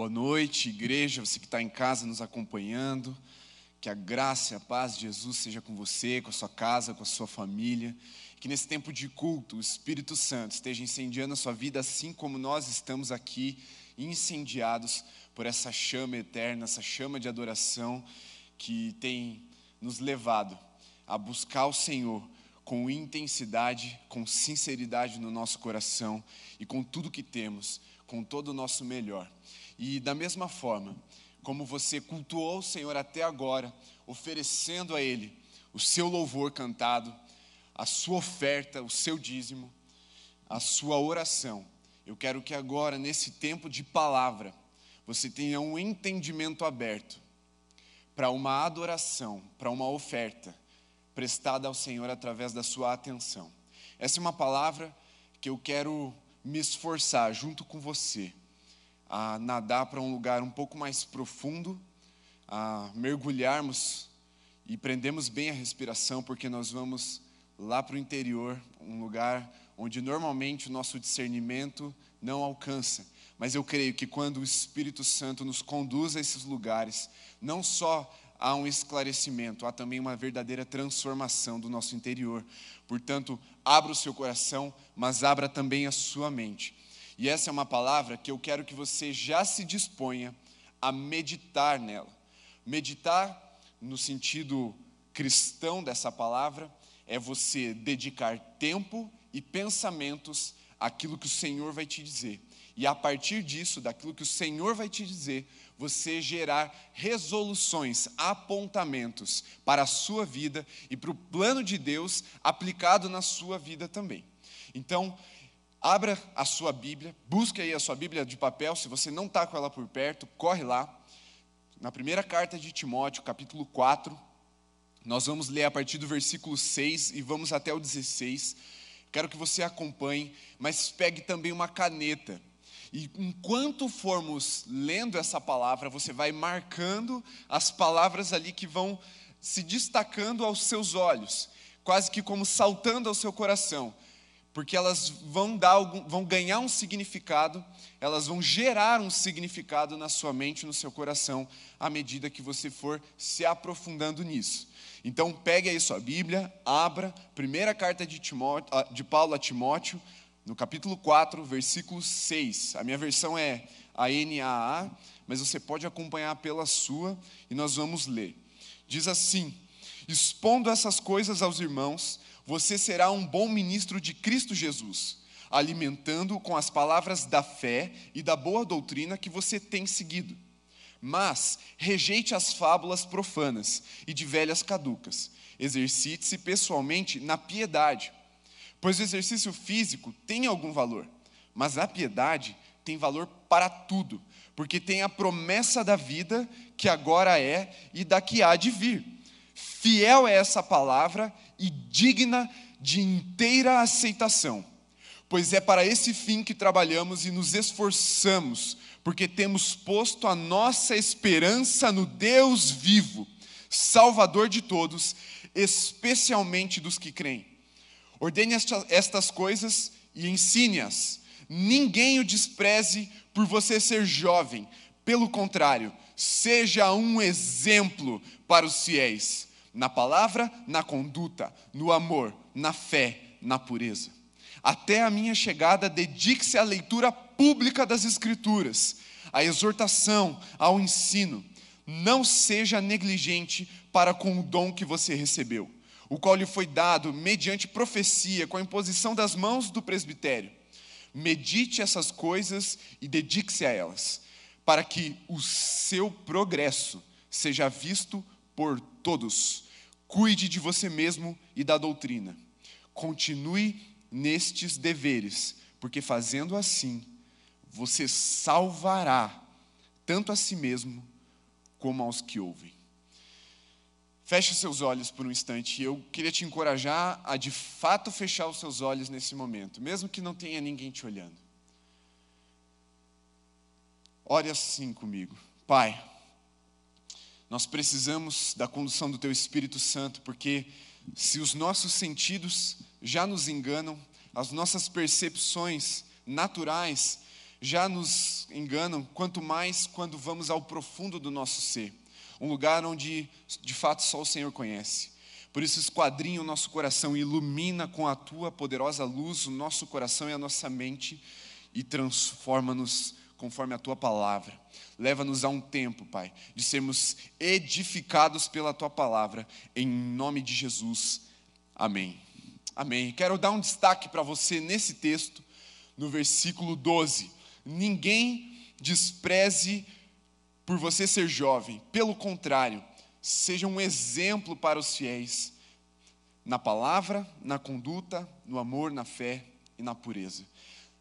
Boa noite, igreja, você que está em casa nos acompanhando. Que a graça e a paz de Jesus seja com você, com a sua casa, com a sua família. Que nesse tempo de culto, o Espírito Santo esteja incendiando a sua vida, assim como nós estamos aqui incendiados por essa chama eterna, essa chama de adoração que tem nos levado a buscar o Senhor com intensidade, com sinceridade no nosso coração e com tudo que temos, com todo o nosso melhor. E da mesma forma, como você cultuou o Senhor até agora, oferecendo a Ele o seu louvor cantado, a sua oferta, o seu dízimo, a sua oração, eu quero que agora, nesse tempo de palavra, você tenha um entendimento aberto para uma adoração, para uma oferta prestada ao Senhor através da sua atenção. Essa é uma palavra que eu quero me esforçar junto com você a nadar para um lugar um pouco mais profundo, a mergulharmos e prendemos bem a respiração, porque nós vamos lá para o interior, um lugar onde normalmente o nosso discernimento não alcança. Mas eu creio que quando o Espírito Santo nos conduz a esses lugares, não só há um esclarecimento, há também uma verdadeira transformação do nosso interior. Portanto, abra o seu coração, mas abra também a sua mente. E essa é uma palavra que eu quero que você já se disponha a meditar nela. Meditar, no sentido cristão dessa palavra, é você dedicar tempo e pensamentos àquilo que o Senhor vai te dizer. E a partir disso, daquilo que o Senhor vai te dizer, você gerar resoluções, apontamentos para a sua vida e para o plano de Deus aplicado na sua vida também. Então, Abra a sua Bíblia, busque aí a sua Bíblia de papel, se você não está com ela por perto, corre lá. Na primeira carta de Timóteo, capítulo 4, nós vamos ler a partir do versículo 6 e vamos até o 16. Quero que você acompanhe, mas pegue também uma caneta. E enquanto formos lendo essa palavra, você vai marcando as palavras ali que vão se destacando aos seus olhos, quase que como saltando ao seu coração porque elas vão, dar algum, vão ganhar um significado, elas vão gerar um significado na sua mente, no seu coração, à medida que você for se aprofundando nisso. Então, pegue aí sua Bíblia, abra, primeira carta de, Timóteo, ah, de Paulo a Timóteo, no capítulo 4, versículo 6. A minha versão é a NAA, mas você pode acompanhar pela sua e nós vamos ler. Diz assim: Expondo essas coisas aos irmãos, você será um bom ministro de Cristo Jesus, alimentando com as palavras da fé e da boa doutrina que você tem seguido. Mas rejeite as fábulas profanas e de velhas caducas. Exercite-se pessoalmente na piedade, pois o exercício físico tem algum valor, mas a piedade tem valor para tudo, porque tem a promessa da vida que agora é e da que há de vir. Fiel é essa palavra e digna de inteira aceitação, pois é para esse fim que trabalhamos e nos esforçamos, porque temos posto a nossa esperança no Deus vivo, Salvador de todos, especialmente dos que creem. Ordene estas coisas e ensine-as. Ninguém o despreze por você ser jovem, pelo contrário, seja um exemplo para os fiéis na palavra, na conduta, no amor, na fé, na pureza. Até a minha chegada, dedique-se à leitura pública das Escrituras, à exortação, ao ensino. Não seja negligente para com o dom que você recebeu, o qual lhe foi dado mediante profecia, com a imposição das mãos do presbitério. Medite essas coisas e dedique-se a elas, para que o seu progresso seja visto por todos. Cuide de você mesmo e da doutrina. Continue nestes deveres, porque fazendo assim, você salvará tanto a si mesmo como aos que ouvem. Feche seus olhos por um instante eu queria te encorajar a de fato fechar os seus olhos nesse momento, mesmo que não tenha ninguém te olhando. Ore assim comigo. Pai, nós precisamos da condução do Teu Espírito Santo, porque se os nossos sentidos já nos enganam, as nossas percepções naturais já nos enganam, quanto mais quando vamos ao profundo do nosso ser, um lugar onde de fato só o Senhor conhece. Por isso, esquadrinha o nosso coração, ilumina com a tua poderosa luz o nosso coração e a nossa mente e transforma-nos conforme a tua palavra. Leva-nos a um tempo, Pai, de sermos edificados pela tua palavra, em nome de Jesus. Amém. Amém. Quero dar um destaque para você nesse texto, no versículo 12. Ninguém despreze por você ser jovem, pelo contrário, seja um exemplo para os fiéis, na palavra, na conduta, no amor, na fé e na pureza.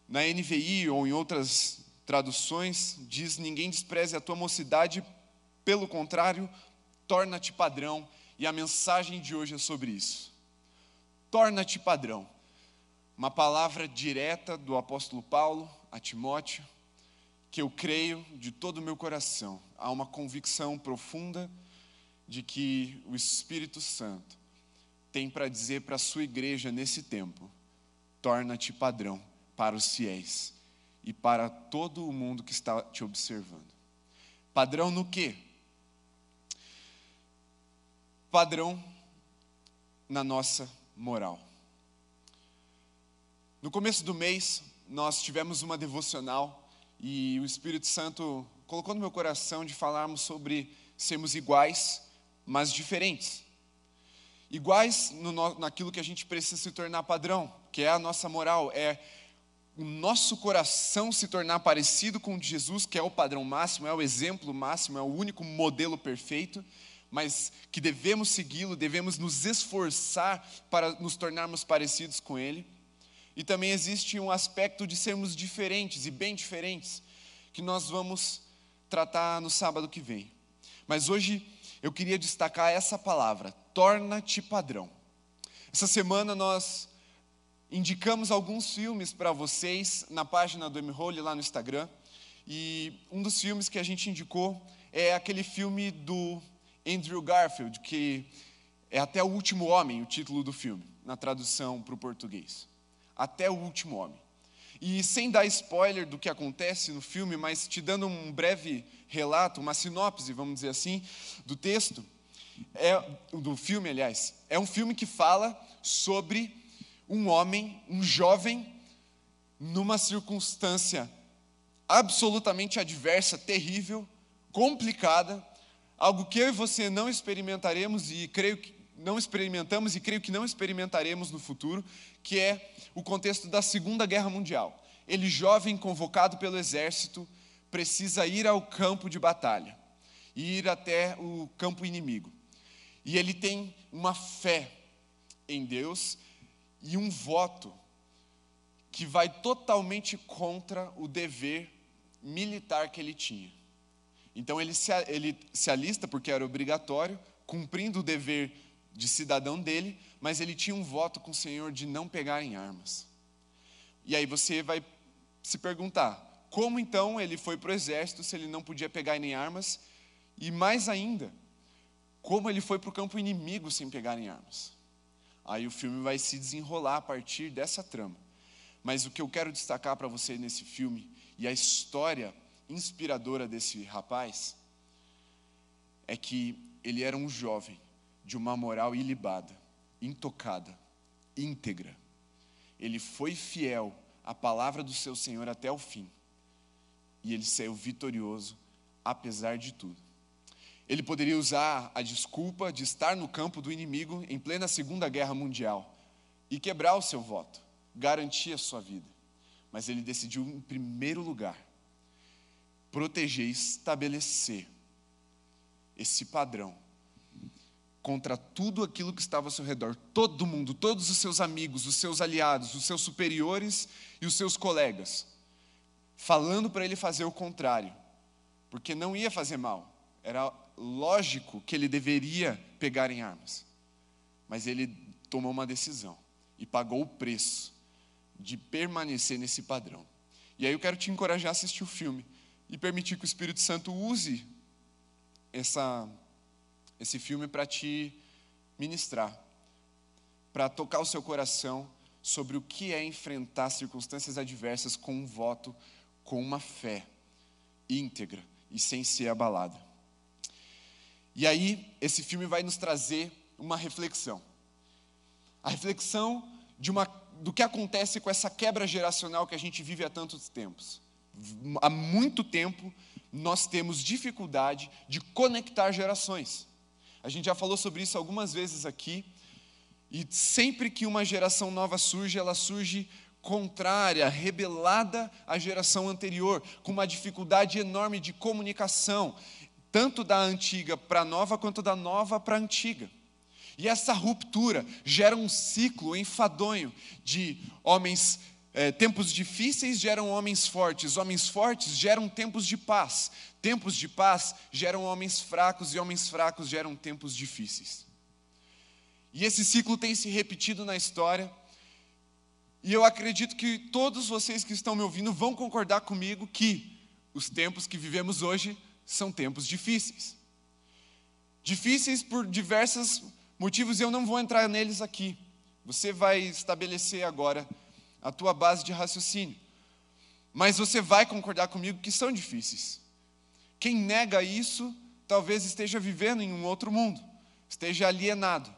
Na NVI ou em outras traduções, diz: Ninguém despreze a tua mocidade, pelo contrário, torna-te padrão. E a mensagem de hoje é sobre isso. Torna-te padrão. Uma palavra direta do apóstolo Paulo a Timóteo, que eu creio de todo o meu coração. Há uma convicção profunda de que o Espírito Santo tem para dizer para a sua igreja nesse tempo: torna-te padrão para os fiéis e para todo o mundo que está te observando. Padrão no quê? Padrão na nossa moral. No começo do mês, nós tivemos uma devocional e o Espírito Santo colocou no meu coração de falarmos sobre sermos iguais, mas diferentes. Iguais no, naquilo que a gente precisa se tornar padrão, que é a nossa moral, é o nosso coração se tornar parecido com Jesus, que é o padrão máximo, é o exemplo máximo, é o único modelo perfeito, mas que devemos segui-lo, devemos nos esforçar para nos tornarmos parecidos com Ele. E também existe um aspecto de sermos diferentes e bem diferentes, que nós vamos tratar no sábado que vem. Mas hoje eu queria destacar essa palavra: torna-te padrão. Essa semana nós indicamos alguns filmes para vocês na página do M-Hole lá no Instagram. E um dos filmes que a gente indicou é aquele filme do Andrew Garfield, que é Até o Último Homem, o título do filme, na tradução para o português até o último homem. E sem dar spoiler do que acontece no filme, mas te dando um breve relato, uma sinopse, vamos dizer assim, do texto, é, do filme, aliás, é um filme que fala sobre um homem, um jovem, numa circunstância absolutamente adversa, terrível, complicada, algo que eu e você não experimentaremos e creio que não experimentamos e creio que não experimentaremos no futuro, que é o contexto da Segunda Guerra Mundial. Ele, jovem, convocado pelo exército, precisa ir ao campo de batalha, ir até o campo inimigo. E ele tem uma fé em Deus e um voto que vai totalmente contra o dever militar que ele tinha. Então ele se, ele se alista, porque era obrigatório, cumprindo o dever de cidadão dele, mas ele tinha um voto com o Senhor de não pegar em armas. E aí você vai se perguntar: como então ele foi para o exército se ele não podia pegar em armas? E mais ainda, como ele foi para o campo inimigo sem pegar em armas? Aí o filme vai se desenrolar a partir dessa trama. Mas o que eu quero destacar para você nesse filme e a história inspiradora desse rapaz é que ele era um jovem de uma moral ilibada, intocada, íntegra. Ele foi fiel à palavra do seu Senhor até o fim. E ele saiu vitorioso, apesar de tudo. Ele poderia usar a desculpa de estar no campo do inimigo em plena Segunda Guerra Mundial e quebrar o seu voto, garantir a sua vida. Mas ele decidiu, em primeiro lugar, proteger e estabelecer esse padrão contra tudo aquilo que estava ao seu redor, todo mundo, todos os seus amigos, os seus aliados, os seus superiores e os seus colegas, falando para ele fazer o contrário, porque não ia fazer mal, era lógico que ele deveria pegar em armas, mas ele tomou uma decisão e pagou o preço de permanecer nesse padrão. E aí eu quero te encorajar a assistir o filme e permitir que o Espírito Santo use essa esse filme para te ministrar, para tocar o seu coração sobre o que é enfrentar circunstâncias adversas com um voto com uma fé íntegra e sem ser abalada. E aí, esse filme vai nos trazer uma reflexão. A reflexão de uma, do que acontece com essa quebra geracional que a gente vive há tantos tempos. Há muito tempo, nós temos dificuldade de conectar gerações. A gente já falou sobre isso algumas vezes aqui, e sempre que uma geração nova surge, ela surge contrária, rebelada à geração anterior, com uma dificuldade enorme de comunicação, tanto da antiga para a nova, quanto da nova para a antiga. E essa ruptura gera um ciclo enfadonho de homens é, tempos difíceis geram homens fortes, homens fortes geram tempos de paz, tempos de paz geram homens fracos e homens fracos geram tempos difíceis. E esse ciclo tem se repetido na história, e eu acredito que todos vocês que estão me ouvindo vão concordar comigo que os tempos que vivemos hoje são tempos difíceis. Difíceis por diversos motivos, e eu não vou entrar neles aqui. Você vai estabelecer agora a tua base de raciocínio. Mas você vai concordar comigo que são difíceis. Quem nega isso, talvez esteja vivendo em um outro mundo, esteja alienado,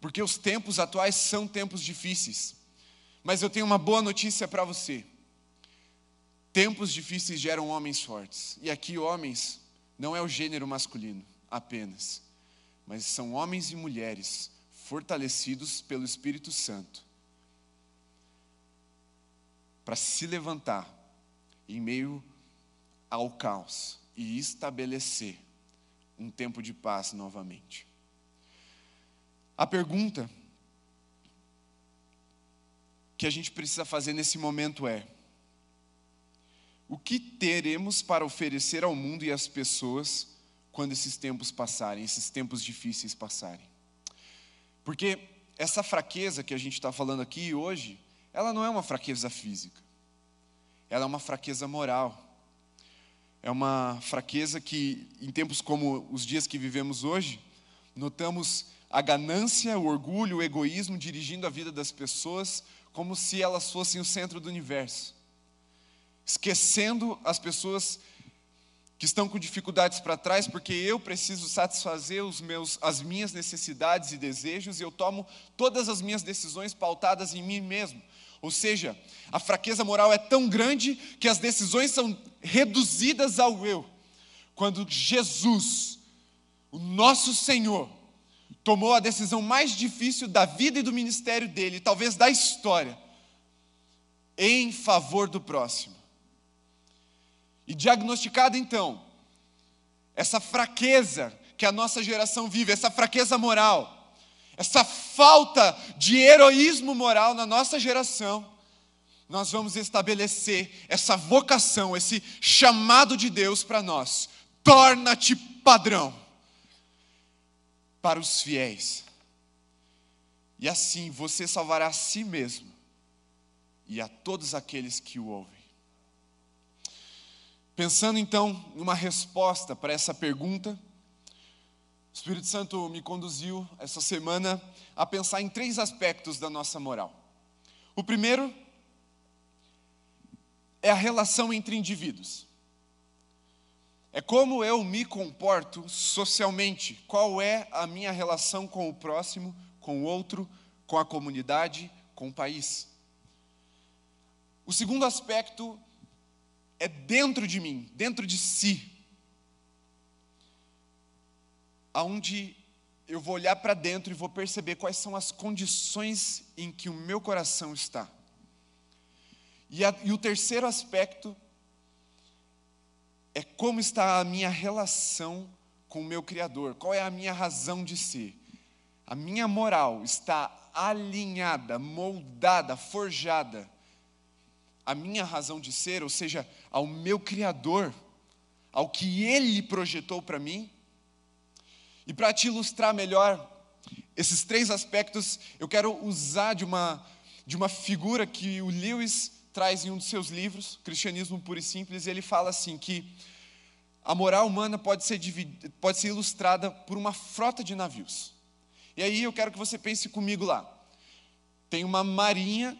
porque os tempos atuais são tempos difíceis. Mas eu tenho uma boa notícia para você. Tempos difíceis geram homens fortes. E aqui, homens, não é o gênero masculino apenas, mas são homens e mulheres fortalecidos pelo Espírito Santo para se levantar em meio ao caos e estabelecer um tempo de paz novamente. A pergunta que a gente precisa fazer nesse momento é: o que teremos para oferecer ao mundo e às pessoas quando esses tempos passarem, esses tempos difíceis passarem? Porque essa fraqueza que a gente está falando aqui hoje, ela não é uma fraqueza física, ela é uma fraqueza moral. É uma fraqueza que, em tempos como os dias que vivemos hoje, notamos a ganância, o orgulho, o egoísmo dirigindo a vida das pessoas como se elas fossem o centro do universo, esquecendo as pessoas que estão com dificuldades para trás, porque eu preciso satisfazer os meus, as minhas necessidades e desejos, e eu tomo todas as minhas decisões pautadas em mim mesmo. Ou seja, a fraqueza moral é tão grande que as decisões são reduzidas ao eu. Quando Jesus, o nosso Senhor, tomou a decisão mais difícil da vida e do ministério dele, talvez da história, em favor do próximo. E diagnosticada então, essa fraqueza que a nossa geração vive, essa fraqueza moral, essa falta de heroísmo moral na nossa geração, nós vamos estabelecer essa vocação, esse chamado de Deus para nós. Torna-te padrão para os fiéis. E assim você salvará a si mesmo e a todos aqueles que o ouvem. Pensando então numa resposta para essa pergunta, o Espírito Santo me conduziu essa semana a pensar em três aspectos da nossa moral. O primeiro é a relação entre indivíduos. É como eu me comporto socialmente, qual é a minha relação com o próximo, com o outro, com a comunidade, com o país. O segundo aspecto é dentro de mim, dentro de si aonde eu vou olhar para dentro e vou perceber quais são as condições em que o meu coração está. E, a, e o terceiro aspecto é como está a minha relação com o meu Criador, qual é a minha razão de ser. A minha moral está alinhada, moldada, forjada. A minha razão de ser, ou seja, ao meu Criador, ao que Ele projetou para mim, e para te ilustrar melhor esses três aspectos, eu quero usar de uma, de uma figura que o Lewis traz em um dos seus livros, Cristianismo Puro e Simples, e ele fala assim que a moral humana pode ser, pode ser ilustrada por uma frota de navios. E aí eu quero que você pense comigo lá. Tem uma marinha,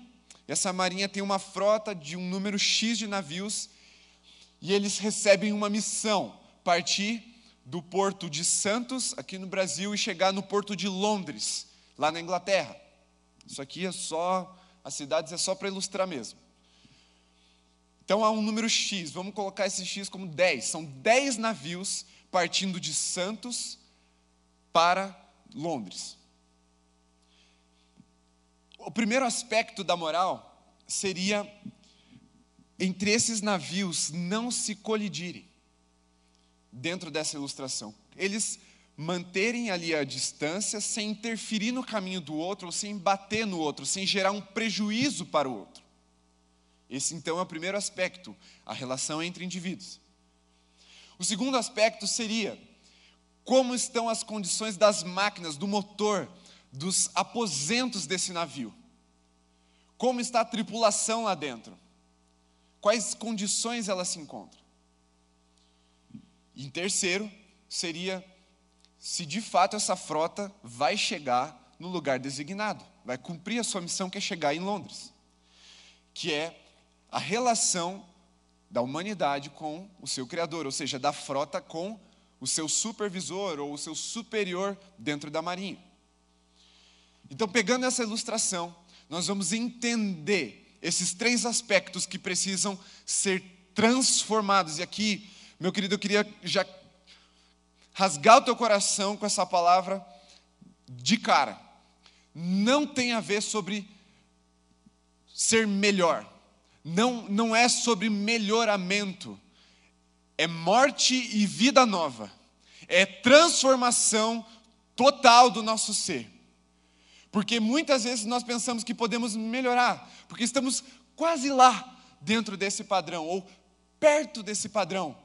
essa marinha tem uma frota de um número X de navios, e eles recebem uma missão: partir do porto de Santos, aqui no Brasil, e chegar no porto de Londres, lá na Inglaterra. Isso aqui é só, as cidades é só para ilustrar mesmo. Então há um número X, vamos colocar esse X como 10. São 10 navios partindo de Santos para Londres. O primeiro aspecto da moral seria entre esses navios não se colidirem dentro dessa ilustração. Eles manterem ali a distância sem interferir no caminho do outro, ou sem bater no outro, sem gerar um prejuízo para o outro. Esse então é o primeiro aspecto, a relação entre indivíduos. O segundo aspecto seria como estão as condições das máquinas, do motor, dos aposentos desse navio. Como está a tripulação lá dentro? Quais condições ela se encontra? em terceiro, seria se de fato essa frota vai chegar no lugar designado, vai cumprir a sua missão que é chegar em Londres, que é a relação da humanidade com o seu criador, ou seja, da frota com o seu supervisor ou o seu superior dentro da marinha. Então, pegando essa ilustração, nós vamos entender esses três aspectos que precisam ser transformados. E aqui meu querido, eu queria já rasgar o teu coração com essa palavra de cara. Não tem a ver sobre ser melhor. Não, não é sobre melhoramento. É morte e vida nova. É transformação total do nosso ser. Porque muitas vezes nós pensamos que podemos melhorar, porque estamos quase lá dentro desse padrão, ou perto desse padrão.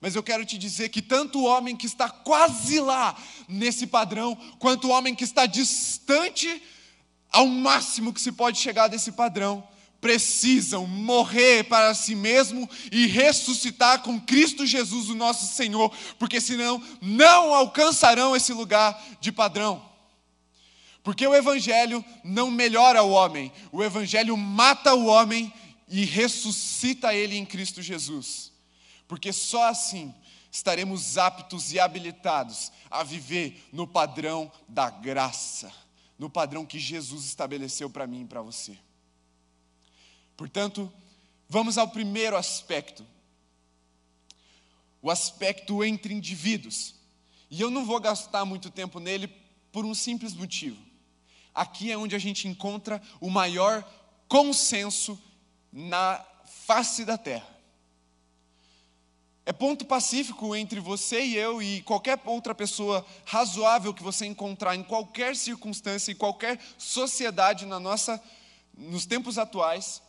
Mas eu quero te dizer que tanto o homem que está quase lá nesse padrão, quanto o homem que está distante ao máximo que se pode chegar desse padrão, precisam morrer para si mesmo e ressuscitar com Cristo Jesus, o nosso Senhor, porque senão não alcançarão esse lugar de padrão. Porque o Evangelho não melhora o homem, o Evangelho mata o homem e ressuscita ele em Cristo Jesus porque só assim estaremos aptos e habilitados a viver no padrão da graça, no padrão que Jesus estabeleceu para mim e para você. Portanto, vamos ao primeiro aspecto, o aspecto entre indivíduos. E eu não vou gastar muito tempo nele por um simples motivo. Aqui é onde a gente encontra o maior consenso na face da terra. É ponto pacífico entre você e eu e qualquer outra pessoa razoável que você encontrar em qualquer circunstância, em qualquer sociedade na nossa, nos tempos atuais,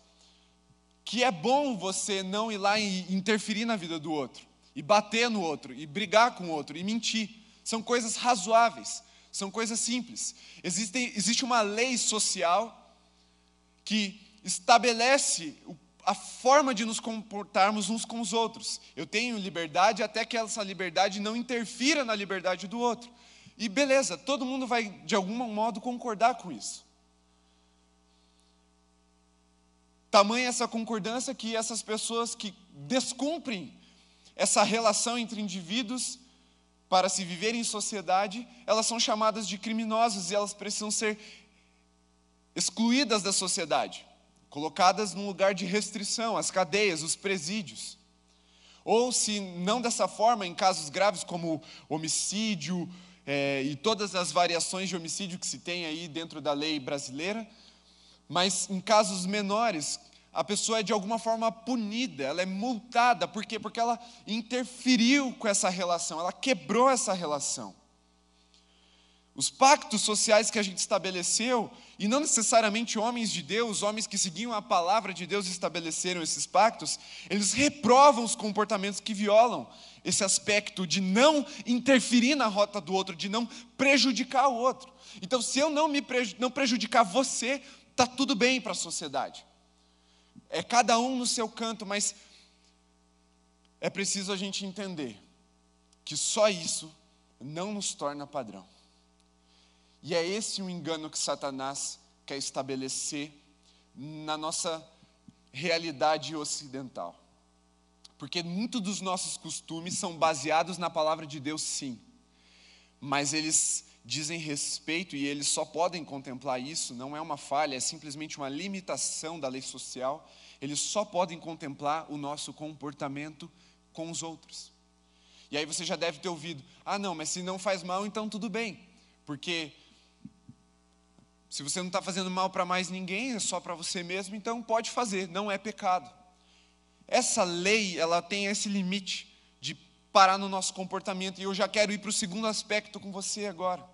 que é bom você não ir lá e interferir na vida do outro, e bater no outro, e brigar com o outro, e mentir. São coisas razoáveis, são coisas simples. Existe, existe uma lei social que estabelece a forma de nos comportarmos uns com os outros. Eu tenho liberdade até que essa liberdade não interfira na liberdade do outro. E beleza, todo mundo vai de algum modo concordar com isso. Tamanha essa concordância que essas pessoas que descumprem essa relação entre indivíduos para se viver em sociedade, elas são chamadas de criminosas e elas precisam ser excluídas da sociedade colocadas num lugar de restrição, as cadeias, os presídios. Ou, se não dessa forma, em casos graves como homicídio é, e todas as variações de homicídio que se tem aí dentro da lei brasileira, mas em casos menores, a pessoa é de alguma forma punida, ela é multada, por quê? Porque ela interferiu com essa relação, ela quebrou essa relação. Os pactos sociais que a gente estabeleceu, e não necessariamente homens de Deus, homens que seguiam a palavra de Deus estabeleceram esses pactos, eles reprovam os comportamentos que violam esse aspecto de não interferir na rota do outro, de não prejudicar o outro. Então, se eu não me não prejudicar você, tá tudo bem para a sociedade. É cada um no seu canto, mas é preciso a gente entender que só isso não nos torna padrão. E é esse o engano que Satanás quer estabelecer na nossa realidade ocidental. Porque muitos dos nossos costumes são baseados na palavra de Deus, sim. Mas eles dizem respeito e eles só podem contemplar isso, não é uma falha, é simplesmente uma limitação da lei social. Eles só podem contemplar o nosso comportamento com os outros. E aí você já deve ter ouvido: ah, não, mas se não faz mal, então tudo bem, porque se você não está fazendo mal para mais ninguém, é só para você mesmo, então pode fazer, não é pecado. Essa lei, ela tem esse limite de parar no nosso comportamento, e eu já quero ir para o segundo aspecto com você agora,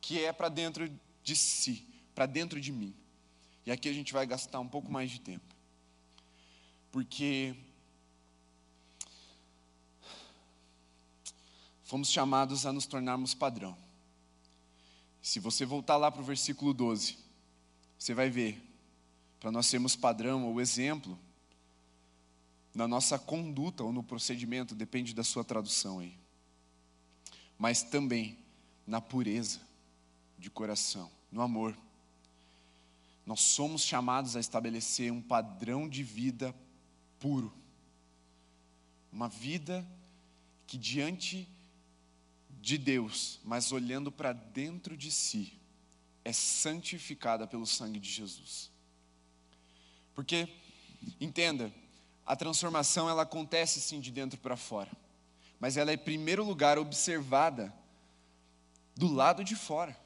que é para dentro de si, para dentro de mim. E aqui a gente vai gastar um pouco mais de tempo. Porque fomos chamados a nos tornarmos padrão. Se você voltar lá para o versículo 12, você vai ver, para nós sermos padrão ou exemplo, na nossa conduta ou no procedimento, depende da sua tradução aí, mas também na pureza de coração, no amor. Nós somos chamados a estabelecer um padrão de vida puro, uma vida que diante de Deus, mas olhando para dentro de si, é santificada pelo sangue de Jesus. Porque, entenda, a transformação ela acontece sim de dentro para fora, mas ela é em primeiro lugar observada do lado de fora.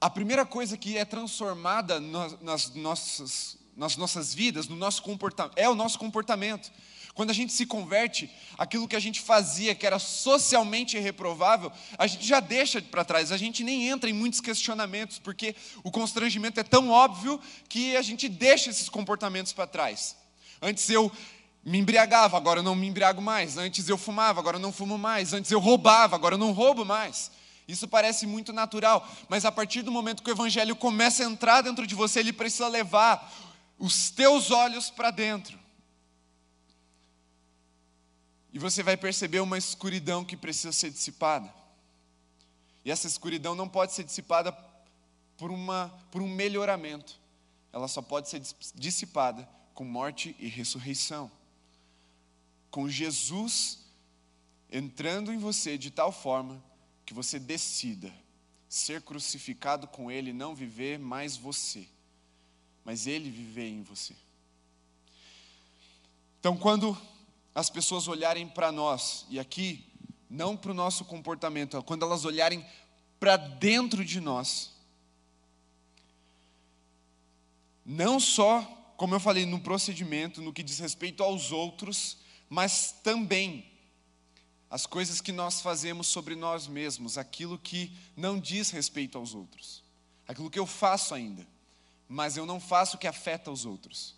A primeira coisa que é transformada nas nossas, nas nossas vidas, no nosso comportamento, é o nosso comportamento. Quando a gente se converte, aquilo que a gente fazia, que era socialmente reprovável, a gente já deixa para trás, a gente nem entra em muitos questionamentos, porque o constrangimento é tão óbvio que a gente deixa esses comportamentos para trás. Antes eu me embriagava, agora eu não me embriago mais. Antes eu fumava, agora eu não fumo mais. Antes eu roubava, agora eu não roubo mais. Isso parece muito natural, mas a partir do momento que o evangelho começa a entrar dentro de você, ele precisa levar os teus olhos para dentro. E você vai perceber uma escuridão que precisa ser dissipada. E essa escuridão não pode ser dissipada por, uma, por um melhoramento. Ela só pode ser dissipada com morte e ressurreição. Com Jesus entrando em você de tal forma que você decida ser crucificado com Ele, não viver mais você, mas Ele viver em você. Então, quando as pessoas olharem para nós, e aqui, não para o nosso comportamento, quando elas olharem para dentro de nós, não só, como eu falei, no procedimento, no que diz respeito aos outros, mas também as coisas que nós fazemos sobre nós mesmos, aquilo que não diz respeito aos outros, aquilo que eu faço ainda, mas eu não faço o que afeta os outros.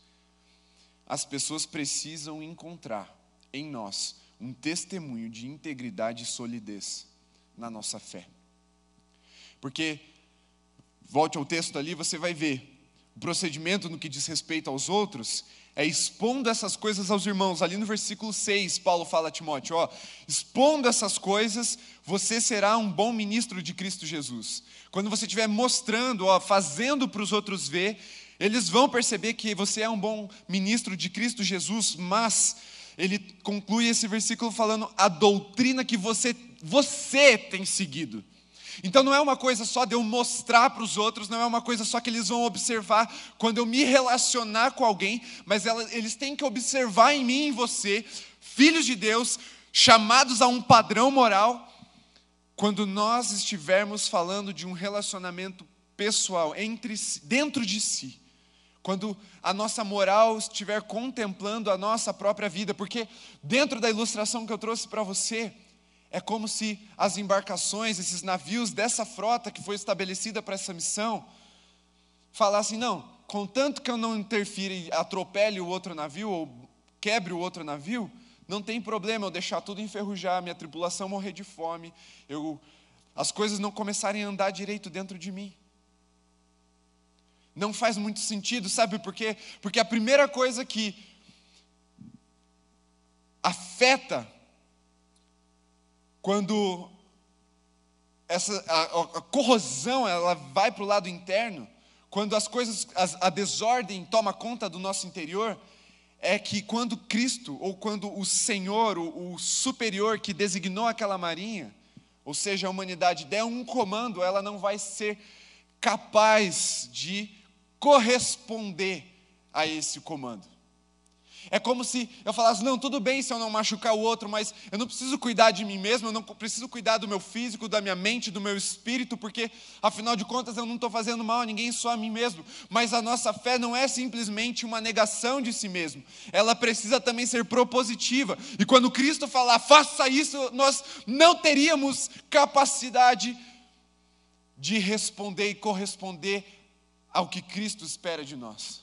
As pessoas precisam encontrar em nós um testemunho de integridade e solidez na nossa fé. Porque, volte ao texto ali, você vai ver, o procedimento no que diz respeito aos outros é expondo essas coisas aos irmãos. Ali no versículo 6, Paulo fala a Timóteo: ó, expondo essas coisas, você será um bom ministro de Cristo Jesus. Quando você estiver mostrando, ó, fazendo para os outros ver, eles vão perceber que você é um bom ministro de Cristo Jesus, mas ele conclui esse versículo falando a doutrina que você, você tem seguido. Então não é uma coisa só de eu mostrar para os outros, não é uma coisa só que eles vão observar quando eu me relacionar com alguém, mas eles têm que observar em mim e em você, filhos de Deus, chamados a um padrão moral, quando nós estivermos falando de um relacionamento pessoal entre dentro de si quando a nossa moral estiver contemplando a nossa própria vida, porque dentro da ilustração que eu trouxe para você, é como se as embarcações, esses navios dessa frota que foi estabelecida para essa missão, falassem: não, contanto que eu não interfira e atropele o outro navio ou quebre o outro navio, não tem problema eu deixar tudo enferrujar, minha tripulação morrer de fome, eu, as coisas não começarem a andar direito dentro de mim. Não faz muito sentido, sabe por quê? Porque a primeira coisa que afeta quando essa a, a corrosão ela vai para o lado interno, quando as coisas a, a desordem toma conta do nosso interior, é que quando Cristo, ou quando o Senhor, o, o superior que designou aquela marinha, ou seja, a humanidade der um comando, ela não vai ser capaz de corresponder a esse comando. É como se eu falasse: não, tudo bem se eu não machucar o outro, mas eu não preciso cuidar de mim mesmo, eu não preciso cuidar do meu físico, da minha mente, do meu espírito, porque afinal de contas eu não estou fazendo mal a ninguém, só a mim mesmo. Mas a nossa fé não é simplesmente uma negação de si mesmo, ela precisa também ser propositiva. E quando Cristo falar, faça isso, nós não teríamos capacidade de responder e corresponder ao que Cristo espera de nós.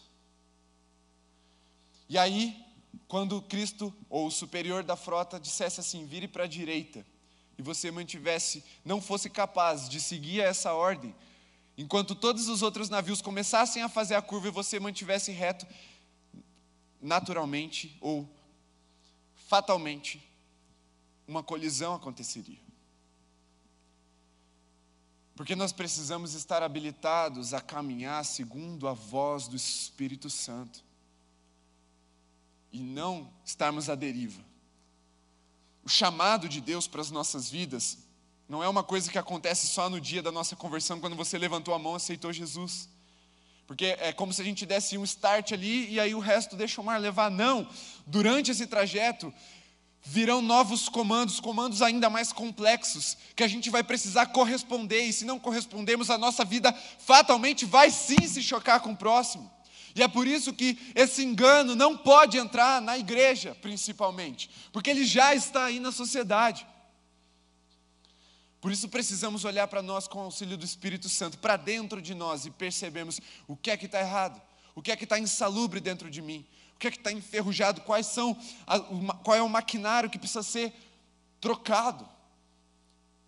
E aí, quando Cristo, ou o superior da frota, dissesse assim: vire para a direita, e você mantivesse, não fosse capaz de seguir essa ordem, enquanto todos os outros navios começassem a fazer a curva e você mantivesse reto, naturalmente ou fatalmente, uma colisão aconteceria. Porque nós precisamos estar habilitados a caminhar segundo a voz do Espírito Santo e não estarmos à deriva. O chamado de Deus para as nossas vidas não é uma coisa que acontece só no dia da nossa conversão, quando você levantou a mão e aceitou Jesus. Porque é como se a gente desse um start ali e aí o resto deixa o mar levar. Não. Durante esse trajeto, virão novos comandos, comandos ainda mais complexos, que a gente vai precisar corresponder, e se não correspondermos, a nossa vida fatalmente vai sim se chocar com o próximo. E é por isso que esse engano não pode entrar na igreja, principalmente, porque ele já está aí na sociedade. Por isso precisamos olhar para nós com o auxílio do Espírito Santo, para dentro de nós e percebemos o que é que está errado, o que é que está insalubre dentro de mim, o que é que está enferrujado, quais são, qual é o maquinário que precisa ser trocado.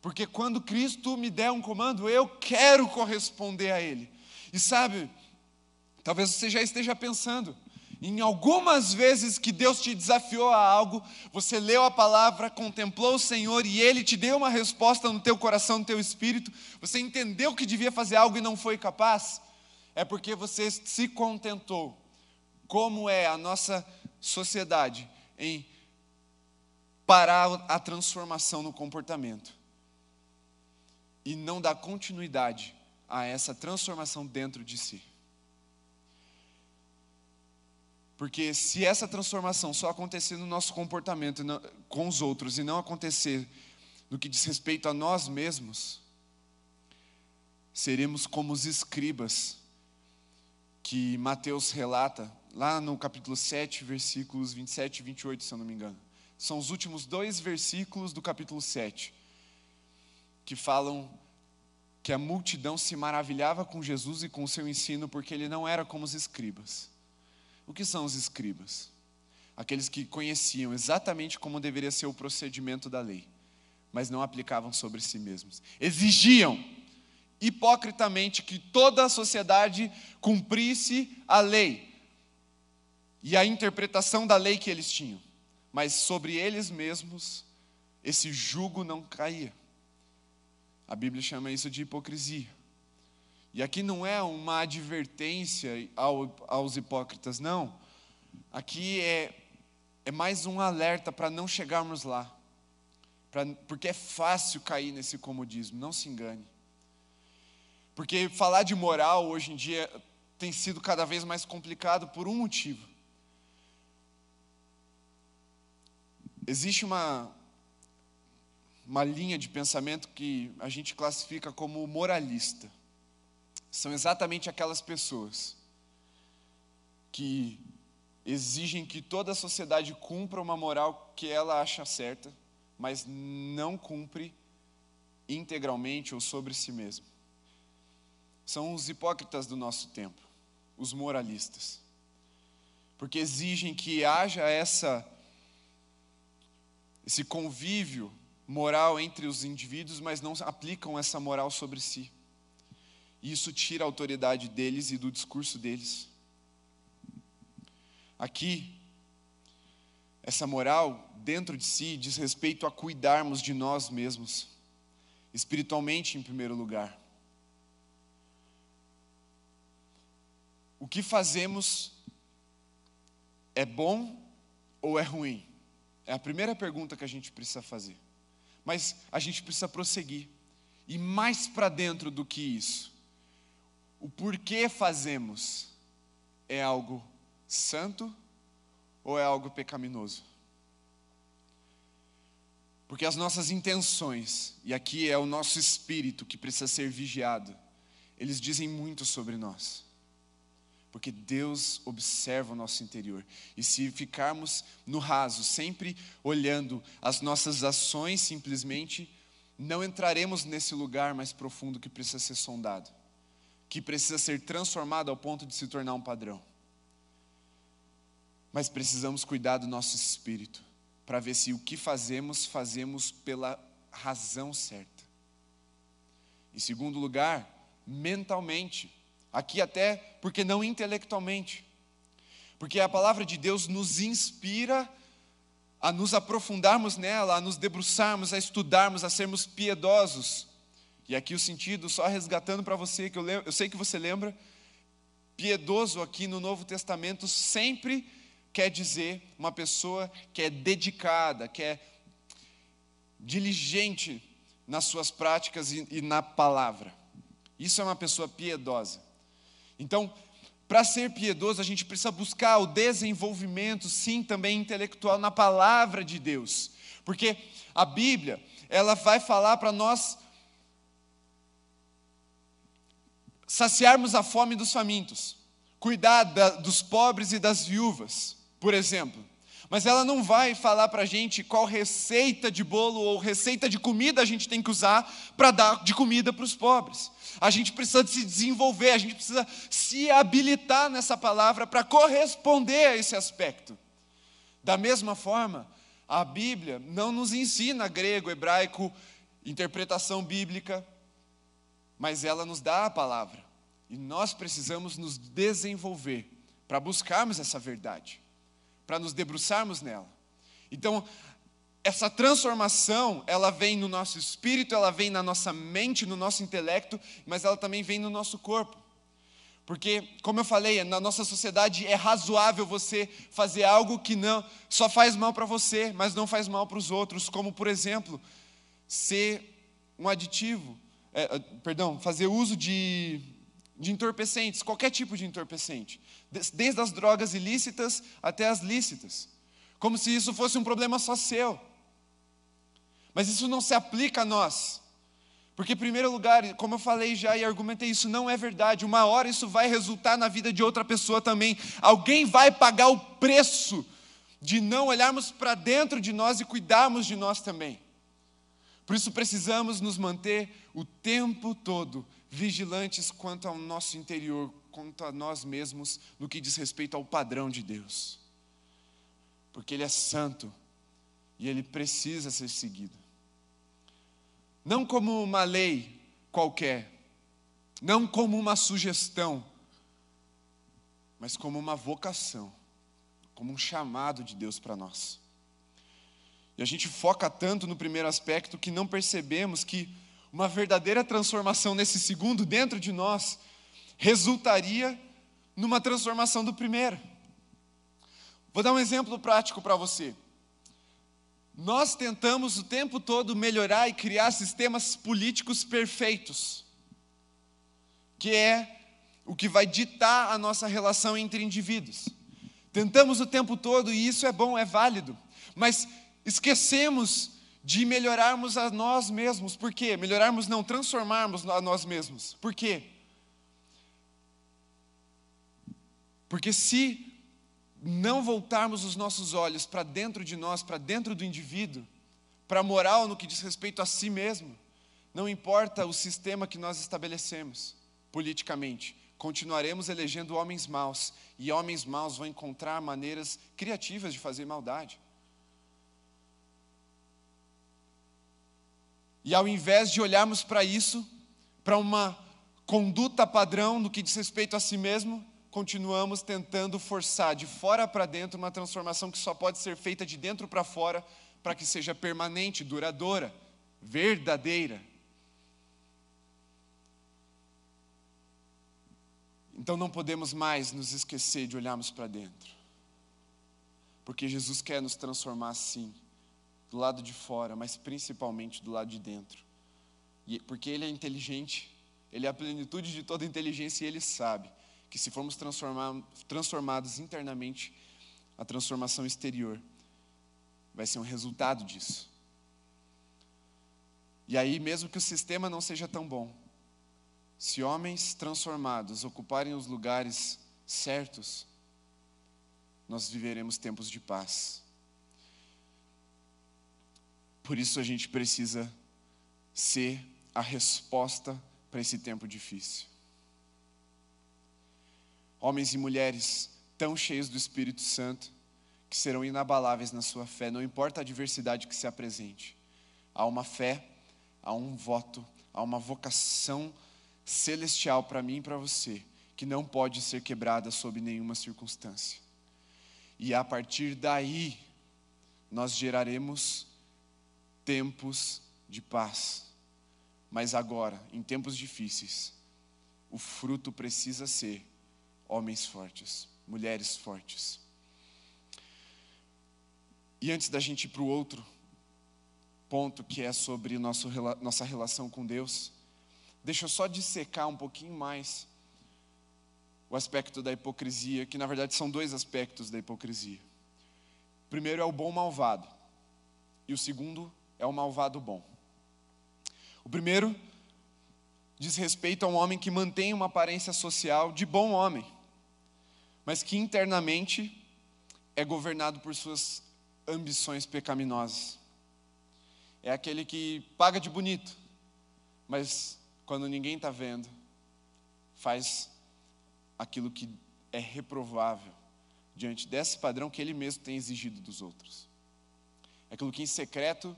Porque quando Cristo me der um comando, eu quero corresponder a Ele. E sabe, Talvez você já esteja pensando, em algumas vezes que Deus te desafiou a algo, você leu a palavra, contemplou o Senhor e Ele te deu uma resposta no teu coração, no teu espírito, você entendeu que devia fazer algo e não foi capaz, é porque você se contentou, como é a nossa sociedade, em parar a transformação no comportamento e não dar continuidade a essa transformação dentro de si. Porque se essa transformação só acontecer no nosso comportamento com os outros e não acontecer no que diz respeito a nós mesmos, seremos como os escribas que Mateus relata lá no capítulo 7, versículos 27 e 28, se eu não me engano. São os últimos dois versículos do capítulo 7 que falam que a multidão se maravilhava com Jesus e com o seu ensino porque ele não era como os escribas. O que são os escribas? Aqueles que conheciam exatamente como deveria ser o procedimento da lei, mas não aplicavam sobre si mesmos. Exigiam hipocritamente que toda a sociedade cumprisse a lei e a interpretação da lei que eles tinham, mas sobre eles mesmos esse jugo não caía. A Bíblia chama isso de hipocrisia. E aqui não é uma advertência ao, aos hipócritas, não. Aqui é, é mais um alerta para não chegarmos lá. Pra, porque é fácil cair nesse comodismo, não se engane. Porque falar de moral hoje em dia tem sido cada vez mais complicado por um motivo. Existe uma, uma linha de pensamento que a gente classifica como moralista são exatamente aquelas pessoas que exigem que toda a sociedade cumpra uma moral que ela acha certa, mas não cumpre integralmente ou sobre si mesmo. São os hipócritas do nosso tempo, os moralistas. Porque exigem que haja essa esse convívio moral entre os indivíduos, mas não aplicam essa moral sobre si. E isso tira a autoridade deles e do discurso deles. Aqui, essa moral dentro de si diz respeito a cuidarmos de nós mesmos, espiritualmente em primeiro lugar. O que fazemos é bom ou é ruim? É a primeira pergunta que a gente precisa fazer. Mas a gente precisa prosseguir. E mais para dentro do que isso. O porquê fazemos é algo santo ou é algo pecaminoso? Porque as nossas intenções, e aqui é o nosso espírito que precisa ser vigiado, eles dizem muito sobre nós. Porque Deus observa o nosso interior. E se ficarmos no raso, sempre olhando as nossas ações, simplesmente, não entraremos nesse lugar mais profundo que precisa ser sondado, que precisa ser transformado ao ponto de se tornar um padrão. Mas precisamos cuidar do nosso espírito, para ver se o que fazemos, fazemos pela razão certa. Em segundo lugar, mentalmente. Aqui até porque não intelectualmente. Porque a palavra de Deus nos inspira a nos aprofundarmos nela, a nos debruçarmos, a estudarmos, a sermos piedosos. E aqui o sentido, só resgatando para você, que eu, lembro, eu sei que você lembra, piedoso aqui no Novo Testamento sempre quer dizer uma pessoa que é dedicada, que é diligente nas suas práticas e, e na palavra. Isso é uma pessoa piedosa. Então, para ser piedoso, a gente precisa buscar o desenvolvimento, sim, também intelectual na palavra de Deus. Porque a Bíblia, ela vai falar para nós saciarmos a fome dos famintos, cuidar da, dos pobres e das viúvas, por exemplo. Mas ela não vai falar para a gente qual receita de bolo ou receita de comida a gente tem que usar para dar de comida para os pobres. A gente precisa se desenvolver, a gente precisa se habilitar nessa palavra para corresponder a esse aspecto. Da mesma forma, a Bíblia não nos ensina grego, hebraico, interpretação bíblica, mas ela nos dá a palavra. E nós precisamos nos desenvolver para buscarmos essa verdade, para nos debruçarmos nela. Então, essa transformação, ela vem no nosso espírito, ela vem na nossa mente, no nosso intelecto, mas ela também vem no nosso corpo. Porque, como eu falei, na nossa sociedade é razoável você fazer algo que não só faz mal para você, mas não faz mal para os outros, como por exemplo, ser um aditivo, é, perdão, fazer uso de, de entorpecentes, qualquer tipo de entorpecente, desde as drogas ilícitas até as lícitas, como se isso fosse um problema só seu. Mas isso não se aplica a nós. Porque, em primeiro lugar, como eu falei já e argumentei, isso não é verdade. Uma hora isso vai resultar na vida de outra pessoa também. Alguém vai pagar o preço de não olharmos para dentro de nós e cuidarmos de nós também. Por isso precisamos nos manter o tempo todo vigilantes quanto ao nosso interior, quanto a nós mesmos, no que diz respeito ao padrão de Deus. Porque Ele é santo e Ele precisa ser seguido não como uma lei qualquer, não como uma sugestão, mas como uma vocação, como um chamado de Deus para nós. E a gente foca tanto no primeiro aspecto que não percebemos que uma verdadeira transformação nesse segundo dentro de nós resultaria numa transformação do primeiro. Vou dar um exemplo prático para você. Nós tentamos o tempo todo melhorar e criar sistemas políticos perfeitos, que é o que vai ditar a nossa relação entre indivíduos. Tentamos o tempo todo, e isso é bom, é válido, mas esquecemos de melhorarmos a nós mesmos. Por quê? Melhorarmos, não, transformarmos a nós mesmos. Por quê? Porque se não voltarmos os nossos olhos para dentro de nós, para dentro do indivíduo, para a moral no que diz respeito a si mesmo, não importa o sistema que nós estabelecemos politicamente, continuaremos elegendo homens maus, e homens maus vão encontrar maneiras criativas de fazer maldade. E ao invés de olharmos para isso, para uma conduta padrão no que diz respeito a si mesmo, continuamos tentando forçar de fora para dentro uma transformação que só pode ser feita de dentro para fora, para que seja permanente, duradoura, verdadeira. Então não podemos mais nos esquecer de olharmos para dentro. Porque Jesus quer nos transformar sim, do lado de fora, mas principalmente do lado de dentro. E porque ele é inteligente, ele é a plenitude de toda inteligência e ele sabe que se formos transformados internamente, a transformação exterior vai ser um resultado disso. E aí, mesmo que o sistema não seja tão bom, se homens transformados ocuparem os lugares certos, nós viveremos tempos de paz. Por isso a gente precisa ser a resposta para esse tempo difícil. Homens e mulheres tão cheios do Espírito Santo, que serão inabaláveis na sua fé, não importa a adversidade que se apresente. Há uma fé, há um voto, há uma vocação celestial para mim e para você, que não pode ser quebrada sob nenhuma circunstância. E a partir daí, nós geraremos tempos de paz. Mas agora, em tempos difíceis, o fruto precisa ser homens fortes, mulheres fortes. E antes da gente ir para o outro ponto, que é sobre nosso, nossa relação com Deus, deixa eu só dissecar um pouquinho mais o aspecto da hipocrisia, que na verdade são dois aspectos da hipocrisia. O primeiro é o bom malvado, e o segundo é o malvado bom. O primeiro diz respeito a um homem que mantém uma aparência social de bom homem, mas que internamente é governado por suas ambições pecaminosas. É aquele que paga de bonito, mas quando ninguém está vendo, faz aquilo que é reprovável diante desse padrão que ele mesmo tem exigido dos outros. É aquilo que em secreto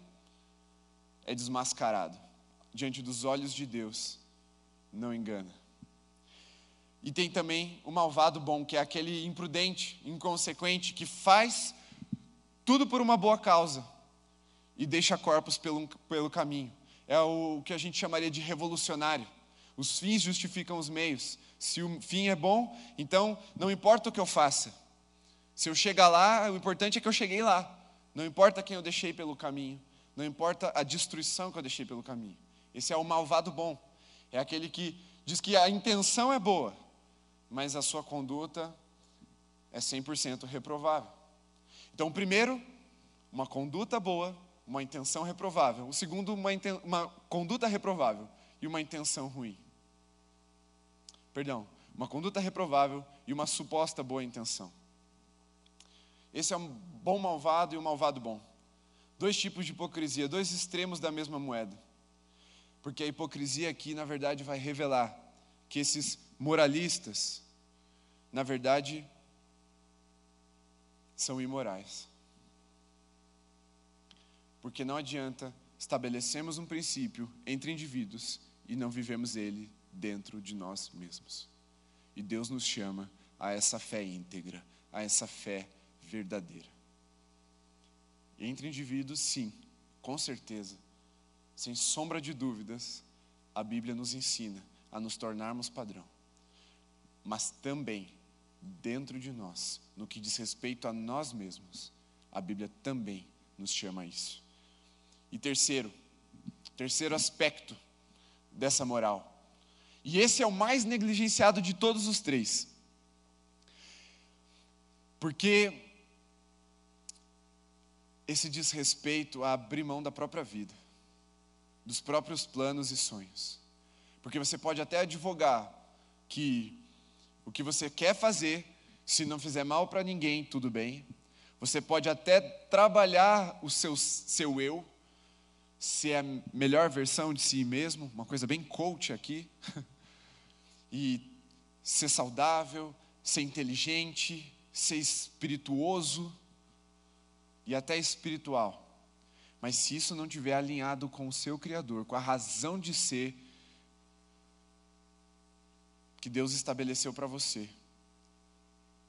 é desmascarado diante dos olhos de Deus, não engana. E tem também o malvado bom, que é aquele imprudente, inconsequente, que faz tudo por uma boa causa e deixa corpos pelo, pelo caminho. É o que a gente chamaria de revolucionário. Os fins justificam os meios. Se o fim é bom, então não importa o que eu faça. Se eu chegar lá, o importante é que eu cheguei lá. Não importa quem eu deixei pelo caminho. Não importa a destruição que eu deixei pelo caminho. Esse é o malvado bom. É aquele que diz que a intenção é boa, mas a sua conduta é 100% reprovável. Então, primeiro, uma conduta boa, uma intenção reprovável. O segundo, uma, uma conduta reprovável e uma intenção ruim. Perdão, uma conduta reprovável e uma suposta boa intenção. Esse é um bom malvado e um malvado bom. Dois tipos de hipocrisia, dois extremos da mesma moeda. Porque a hipocrisia aqui, na verdade, vai revelar que esses moralistas, na verdade, são imorais. Porque não adianta estabelecemos um princípio entre indivíduos e não vivemos ele dentro de nós mesmos. E Deus nos chama a essa fé íntegra, a essa fé verdadeira. Entre indivíduos, sim, com certeza, sem sombra de dúvidas, a Bíblia nos ensina a nos tornarmos padrão. Mas também, dentro de nós, no que diz respeito a nós mesmos, a Bíblia também nos chama a isso. E terceiro, terceiro aspecto dessa moral. E esse é o mais negligenciado de todos os três. Porque esse diz respeito a abrir mão da própria vida, dos próprios planos e sonhos. Porque você pode até advogar que o que você quer fazer, se não fizer mal para ninguém, tudo bem. Você pode até trabalhar o seu, seu eu, ser é a melhor versão de si mesmo, uma coisa bem coach aqui, e ser saudável, ser inteligente, ser espirituoso e até espiritual. Mas se isso não estiver alinhado com o seu Criador, com a razão de ser que Deus estabeleceu para você,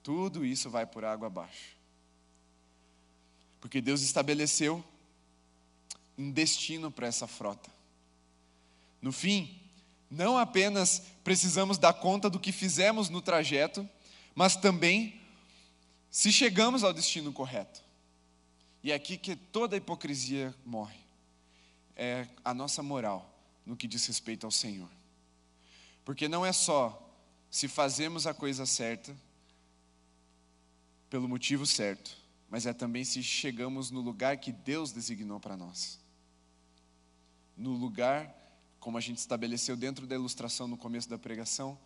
tudo isso vai por água abaixo. Porque Deus estabeleceu um destino para essa frota. No fim, não apenas precisamos dar conta do que fizemos no trajeto, mas também Se chegamos ao destino correto, e é aqui que toda hipocrisia morre, é a nossa moral no que diz respeito ao Senhor. Porque não é só se fazemos a coisa certa, pelo motivo certo, mas é também se chegamos no lugar que Deus designou para nós. No lugar, como a gente estabeleceu dentro da ilustração no começo da pregação,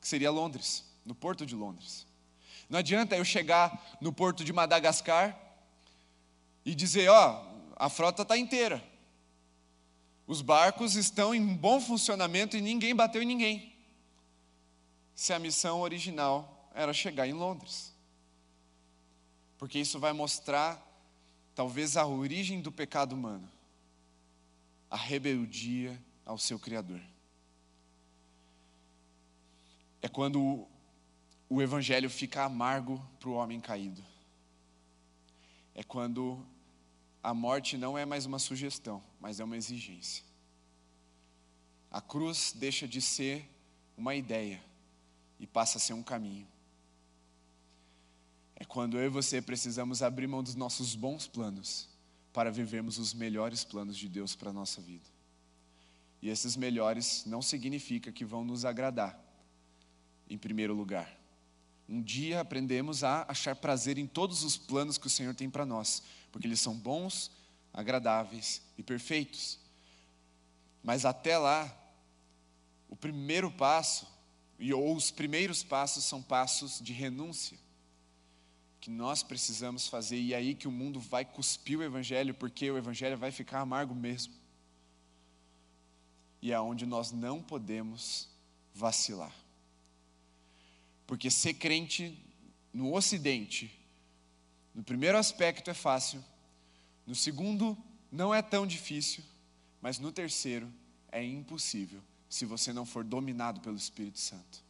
que seria Londres, no porto de Londres. Não adianta eu chegar no porto de Madagascar e dizer: ó, a frota está inteira. Os barcos estão em bom funcionamento e ninguém bateu em ninguém. Se a missão original era chegar em Londres. Porque isso vai mostrar, talvez, a origem do pecado humano a rebeldia ao seu Criador. É quando o Evangelho fica amargo para o homem caído. É quando a morte não é mais uma sugestão, mas é uma exigência. A cruz deixa de ser uma ideia e passa a ser um caminho. É quando eu e você precisamos abrir mão dos nossos bons planos para vivermos os melhores planos de Deus para a nossa vida. E esses melhores não significa que vão nos agradar, em primeiro lugar. Um dia aprendemos a achar prazer em todos os planos que o Senhor tem para nós, porque eles são bons, agradáveis e perfeitos. Mas até lá, o primeiro passo, ou os primeiros passos, são passos de renúncia, que nós precisamos fazer, e é aí que o mundo vai cuspir o Evangelho, porque o Evangelho vai ficar amargo mesmo. E é onde nós não podemos vacilar. Porque ser crente no Ocidente no primeiro aspecto é fácil, no segundo não é tão difícil, mas no terceiro é impossível se você não for dominado pelo Espírito Santo.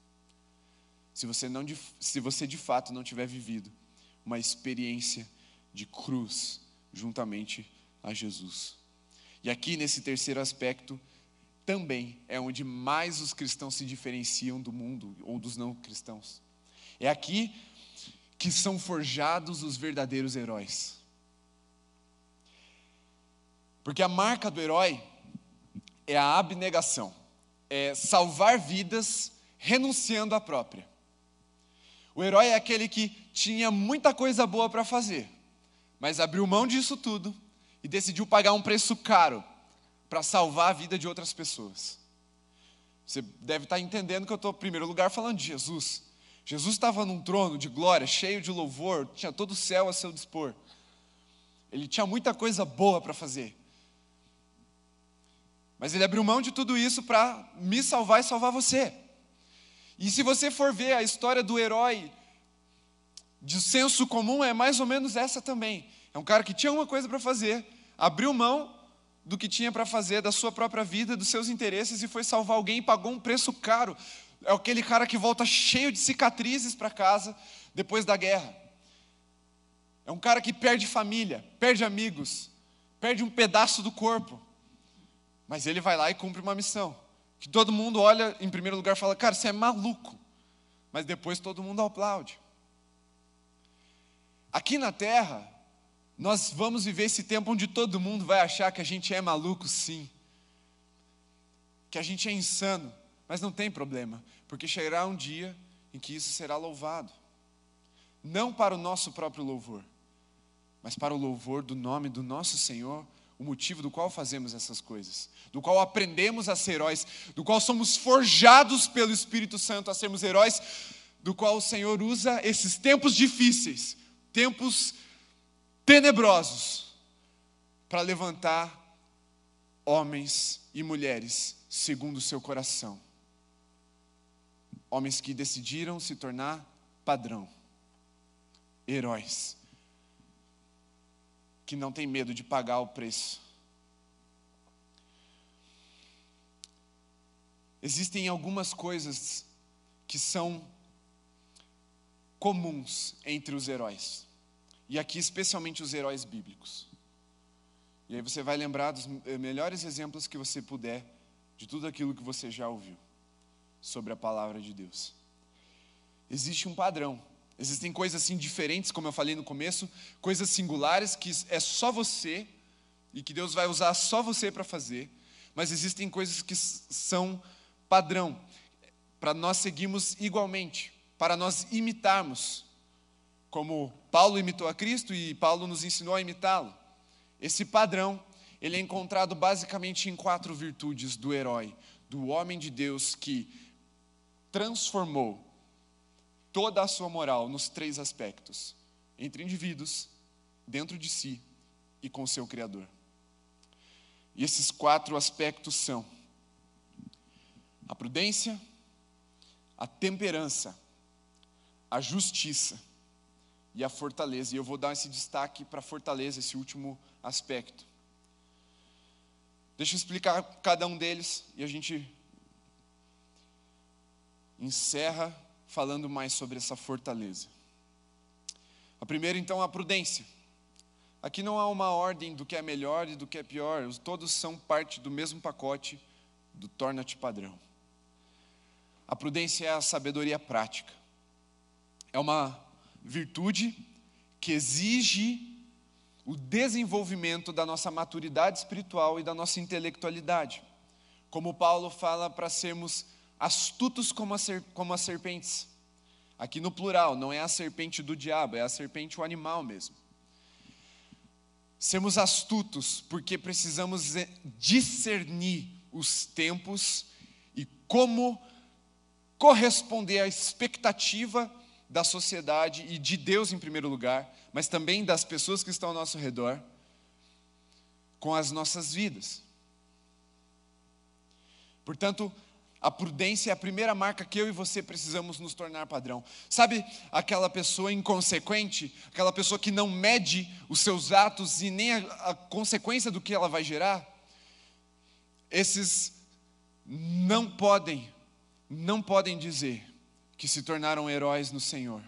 Se você, não, se você de fato não tiver vivido uma experiência de cruz juntamente a Jesus. E aqui nesse terceiro aspecto, também é onde mais os cristãos se diferenciam do mundo ou dos não cristãos. É aqui que são forjados os verdadeiros heróis. Porque a marca do herói é a abnegação, é salvar vidas renunciando à própria. O herói é aquele que tinha muita coisa boa para fazer, mas abriu mão disso tudo e decidiu pagar um preço caro para salvar a vida de outras pessoas. Você deve estar entendendo que eu estou, em primeiro lugar, falando de Jesus. Jesus estava num trono de glória, cheio de louvor, tinha todo o céu a seu dispor. Ele tinha muita coisa boa para fazer. Mas ele abriu mão de tudo isso para me salvar e salvar você. E se você for ver a história do herói de senso comum, é mais ou menos essa também. É um cara que tinha uma coisa para fazer, abriu mão do que tinha para fazer, da sua própria vida, dos seus interesses e foi salvar alguém e pagou um preço caro é aquele cara que volta cheio de cicatrizes para casa depois da guerra. É um cara que perde família, perde amigos, perde um pedaço do corpo. Mas ele vai lá e cumpre uma missão. Que todo mundo olha em primeiro lugar fala: Cara, você é maluco. Mas depois todo mundo aplaude. Aqui na terra, nós vamos viver esse tempo onde todo mundo vai achar que a gente é maluco, sim. Que a gente é insano mas não tem problema, porque chegará um dia em que isso será louvado. Não para o nosso próprio louvor, mas para o louvor do nome do nosso Senhor, o motivo do qual fazemos essas coisas, do qual aprendemos a ser heróis, do qual somos forjados pelo Espírito Santo a sermos heróis, do qual o Senhor usa esses tempos difíceis, tempos tenebrosos, para levantar homens e mulheres segundo o seu coração homens que decidiram se tornar padrão, heróis, que não têm medo de pagar o preço. Existem algumas coisas que são comuns entre os heróis, e aqui especialmente os heróis bíblicos. E aí você vai lembrar dos melhores exemplos que você puder de tudo aquilo que você já ouviu sobre a palavra de Deus. Existe um padrão Existem coisas assim diferentes, como eu falei no começo, coisas singulares que é só você e que Deus vai usar só você para fazer, mas existem coisas que são padrão, para nós seguirmos igualmente, para nós imitarmos, como Paulo imitou a Cristo e Paulo nos ensinou a imitá-lo. Esse padrão, ele é encontrado basicamente em quatro virtudes do herói, do homem de Deus que transformou toda a sua moral nos três aspectos: entre indivíduos, dentro de si e com seu Criador. E esses quatro aspectos são a prudência, a temperança, a justiça e a fortaleza. E eu vou dar esse destaque para a fortaleza, esse último aspecto. Deixa eu explicar cada um deles e a gente encerra falando mais sobre essa fortaleza. A primeira, então, a prudência. Aqui não há uma ordem do que é melhor e do que é pior, todos são parte do mesmo pacote do torna-te padrão. A prudência é a sabedoria prática. É uma virtude que exige o desenvolvimento da nossa maturidade espiritual e da nossa intelectualidade. Como Paulo fala para sermos astutos como, ser, como as serpentes. Aqui no plural, não é a serpente do diabo, é a serpente, o animal mesmo. Sermos astutos, porque precisamos discernir os tempos e como corresponder à expectativa da sociedade e de Deus em primeiro lugar, mas também das pessoas que estão ao nosso redor, com as nossas vidas. Portanto, a prudência é a primeira marca que eu e você precisamos nos tornar padrão. Sabe aquela pessoa inconsequente, aquela pessoa que não mede os seus atos e nem a, a consequência do que ela vai gerar? Esses não podem, não podem dizer que se tornaram heróis no Senhor.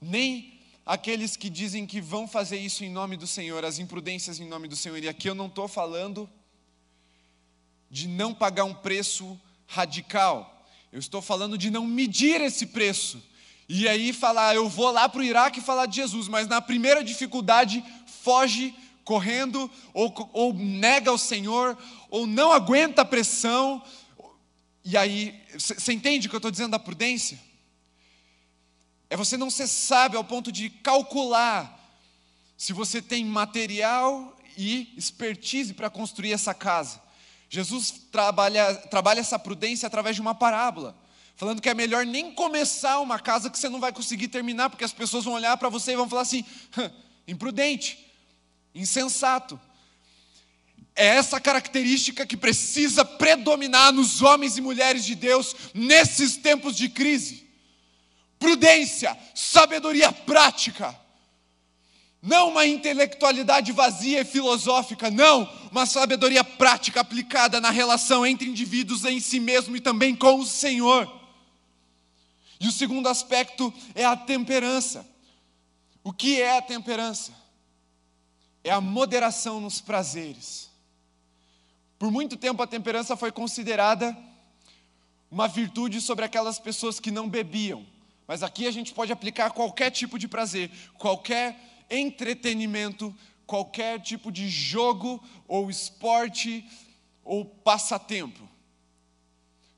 Nem aqueles que dizem que vão fazer isso em nome do Senhor, as imprudências em nome do Senhor. E aqui eu não estou falando de não pagar um preço radical. Eu estou falando de não medir esse preço. E aí falar, eu vou lá para o Iraque falar de Jesus, mas na primeira dificuldade foge correndo, ou, ou nega o Senhor, ou não aguenta a pressão. E aí, você entende o que eu estou dizendo da prudência? É você não ser sábio ao ponto de calcular se você tem material e expertise para construir essa casa. Jesus trabalha, trabalha essa prudência através de uma parábola, falando que é melhor nem começar uma casa que você não vai conseguir terminar, porque as pessoas vão olhar para você e vão falar assim: imprudente, insensato. É essa característica que precisa predominar nos homens e mulheres de Deus nesses tempos de crise. Prudência, sabedoria prática não uma intelectualidade vazia e filosófica, não, uma sabedoria prática aplicada na relação entre indivíduos em si mesmo e também com o Senhor. E o segundo aspecto é a temperança. O que é a temperança? É a moderação nos prazeres. Por muito tempo a temperança foi considerada uma virtude sobre aquelas pessoas que não bebiam. Mas aqui a gente pode aplicar qualquer tipo de prazer, qualquer entretenimento, qualquer tipo de jogo ou esporte ou passatempo.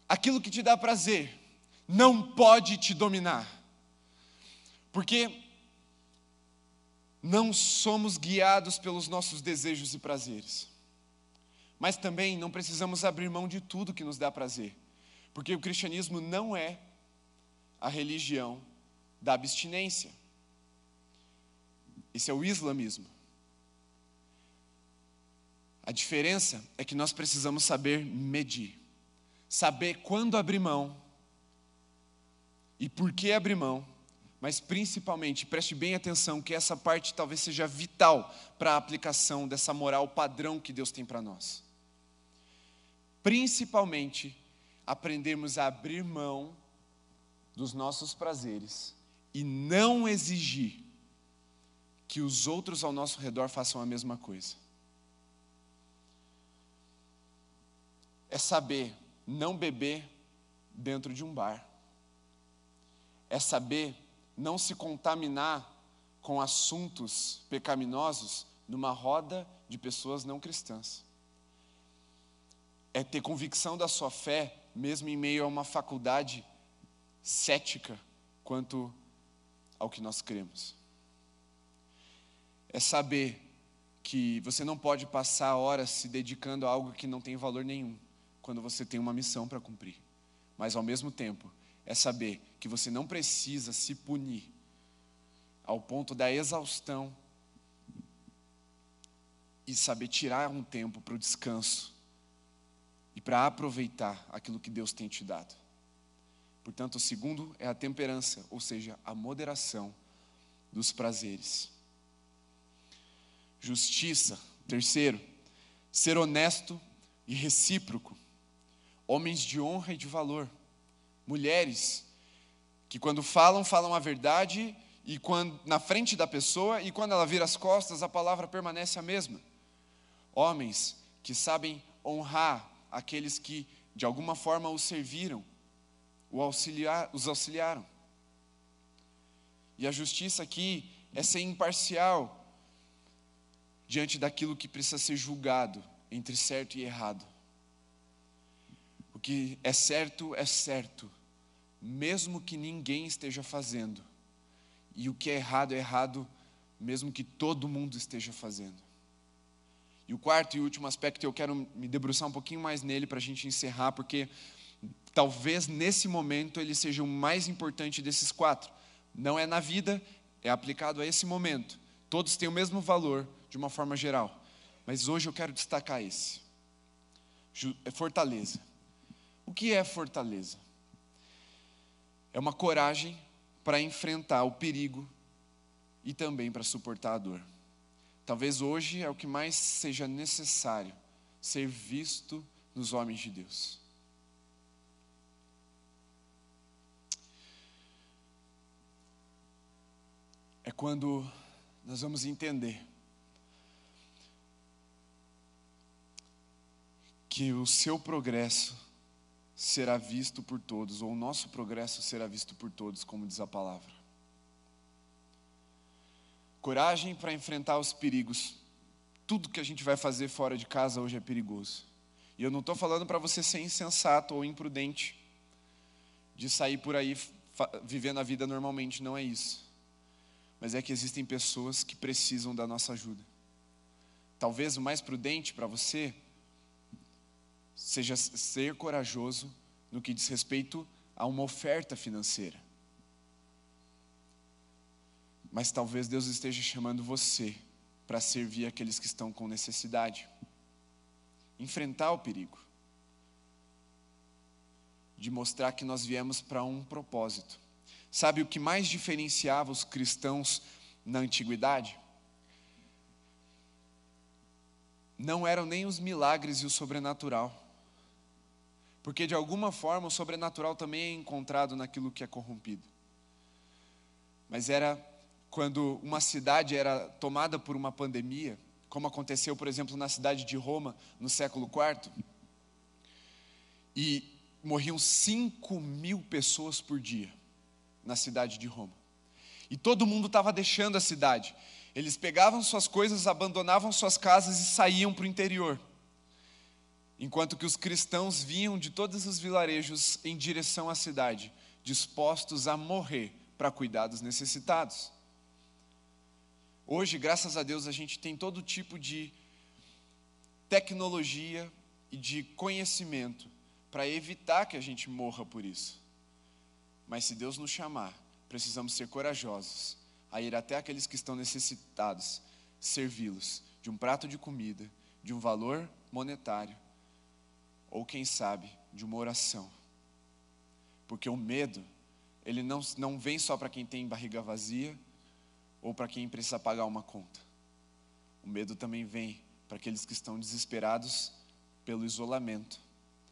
Aquilo que te dá prazer não pode te dominar. Porque não somos guiados pelos nossos desejos e prazeres. Mas também não precisamos abrir mão de tudo que nos dá prazer. Porque o cristianismo não é a religião da abstinência. Esse é o islamismo. A diferença é que nós precisamos saber medir, saber quando abrir mão e por que abrir mão, mas principalmente, preste bem atenção que essa parte talvez seja vital para a aplicação dessa moral padrão que Deus tem para nós. Principalmente, aprendermos a abrir mão dos nossos prazeres e não exigir que os outros ao nosso redor façam a mesma coisa. É saber não beber dentro de um bar. É saber não se contaminar com assuntos pecaminosos numa roda de pessoas não cristãs. É ter convicção da sua fé, mesmo em meio a uma faculdade cética quanto ao que nós cremos. É saber que você não pode passar horas se dedicando a algo que não tem valor nenhum, quando você tem uma missão para cumprir. Mas ao mesmo tempo, é saber que você não precisa se punir ao ponto da exaustão e saber tirar um tempo para o descanso e para aproveitar aquilo que Deus tem te dado. Portanto, o segundo é a temperança, ou seja, a moderação dos prazeres. Justiça, terceiro, ser honesto e recíproco. Homens de honra e de valor. Mulheres que quando falam, falam a verdade e quando na frente da pessoa e quando ela vira as costas, a palavra permanece a mesma. Homens que sabem honrar aqueles que de alguma forma os serviram, auxiliar, os auxiliaram. E a justiça aqui é ser imparcial diante daquilo que precisa ser julgado entre certo e errado. O que é certo é certo, mesmo que ninguém esteja fazendo. E o que é errado é errado, mesmo que todo mundo esteja fazendo. E o quarto e último aspecto, eu quero me debruçar um pouquinho mais nele para a gente encerrar, porque talvez nesse momento ele seja o mais importante desses quatro. Não é na vida, é aplicado a esse momento. Todos têm o mesmo valor de uma forma geral, mas hoje eu quero destacar esse: é fortaleza. O que é fortaleza? É uma coragem para enfrentar o perigo e também para suportar a dor. Talvez hoje é o que mais seja necessário ser visto nos homens de Deus. É quando nós vamos entender que o seu progresso será visto por todos, ou o nosso progresso será visto por todos, como diz a palavra. Coragem para enfrentar os perigos. Tudo que a gente vai fazer fora de casa hoje é perigoso. E eu não estou falando para você ser insensato ou imprudente, de sair por aí vivendo a vida normalmente, não é isso. Mas é que existem pessoas que precisam da nossa ajuda. Talvez o mais prudente para você seja ser corajoso no que diz respeito a uma oferta financeira. Mas talvez Deus esteja chamando você para servir aqueles que estão com necessidade. Enfrentar o perigo. De mostrar que nós viemos para um propósito. Sabe o que mais diferenciava os cristãos na antiguidade? Não eram nem os milagres e o sobrenatural porque de alguma forma o sobrenatural também é encontrado naquilo que é corrompido. Mas era quando uma cidade era tomada por uma pandemia, como aconteceu, por exemplo, na cidade de Roma no século IV, e morriam 5 mil pessoas por dia na cidade de Roma. E todo mundo estava deixando a cidade. Eles pegavam suas coisas, abandonavam suas casas e saíam para o interior enquanto que os cristãos vinham de todos os vilarejos em direção à cidade, dispostos a morrer para cuidar dos necessitados. Hoje, graças a Deus, a gente tem todo tipo de tecnologia e de conhecimento para evitar que a gente morra por isso. Mas se Deus nos chamar, precisamos ser corajosos a ir até aqueles que estão necessitados, servi-los de um prato de comida, de um valor monetário ou quem sabe, de uma oração. Porque o medo, ele não, não vem só para quem tem barriga vazia ou para quem precisa pagar uma conta. O medo também vem para aqueles que estão desesperados pelo isolamento,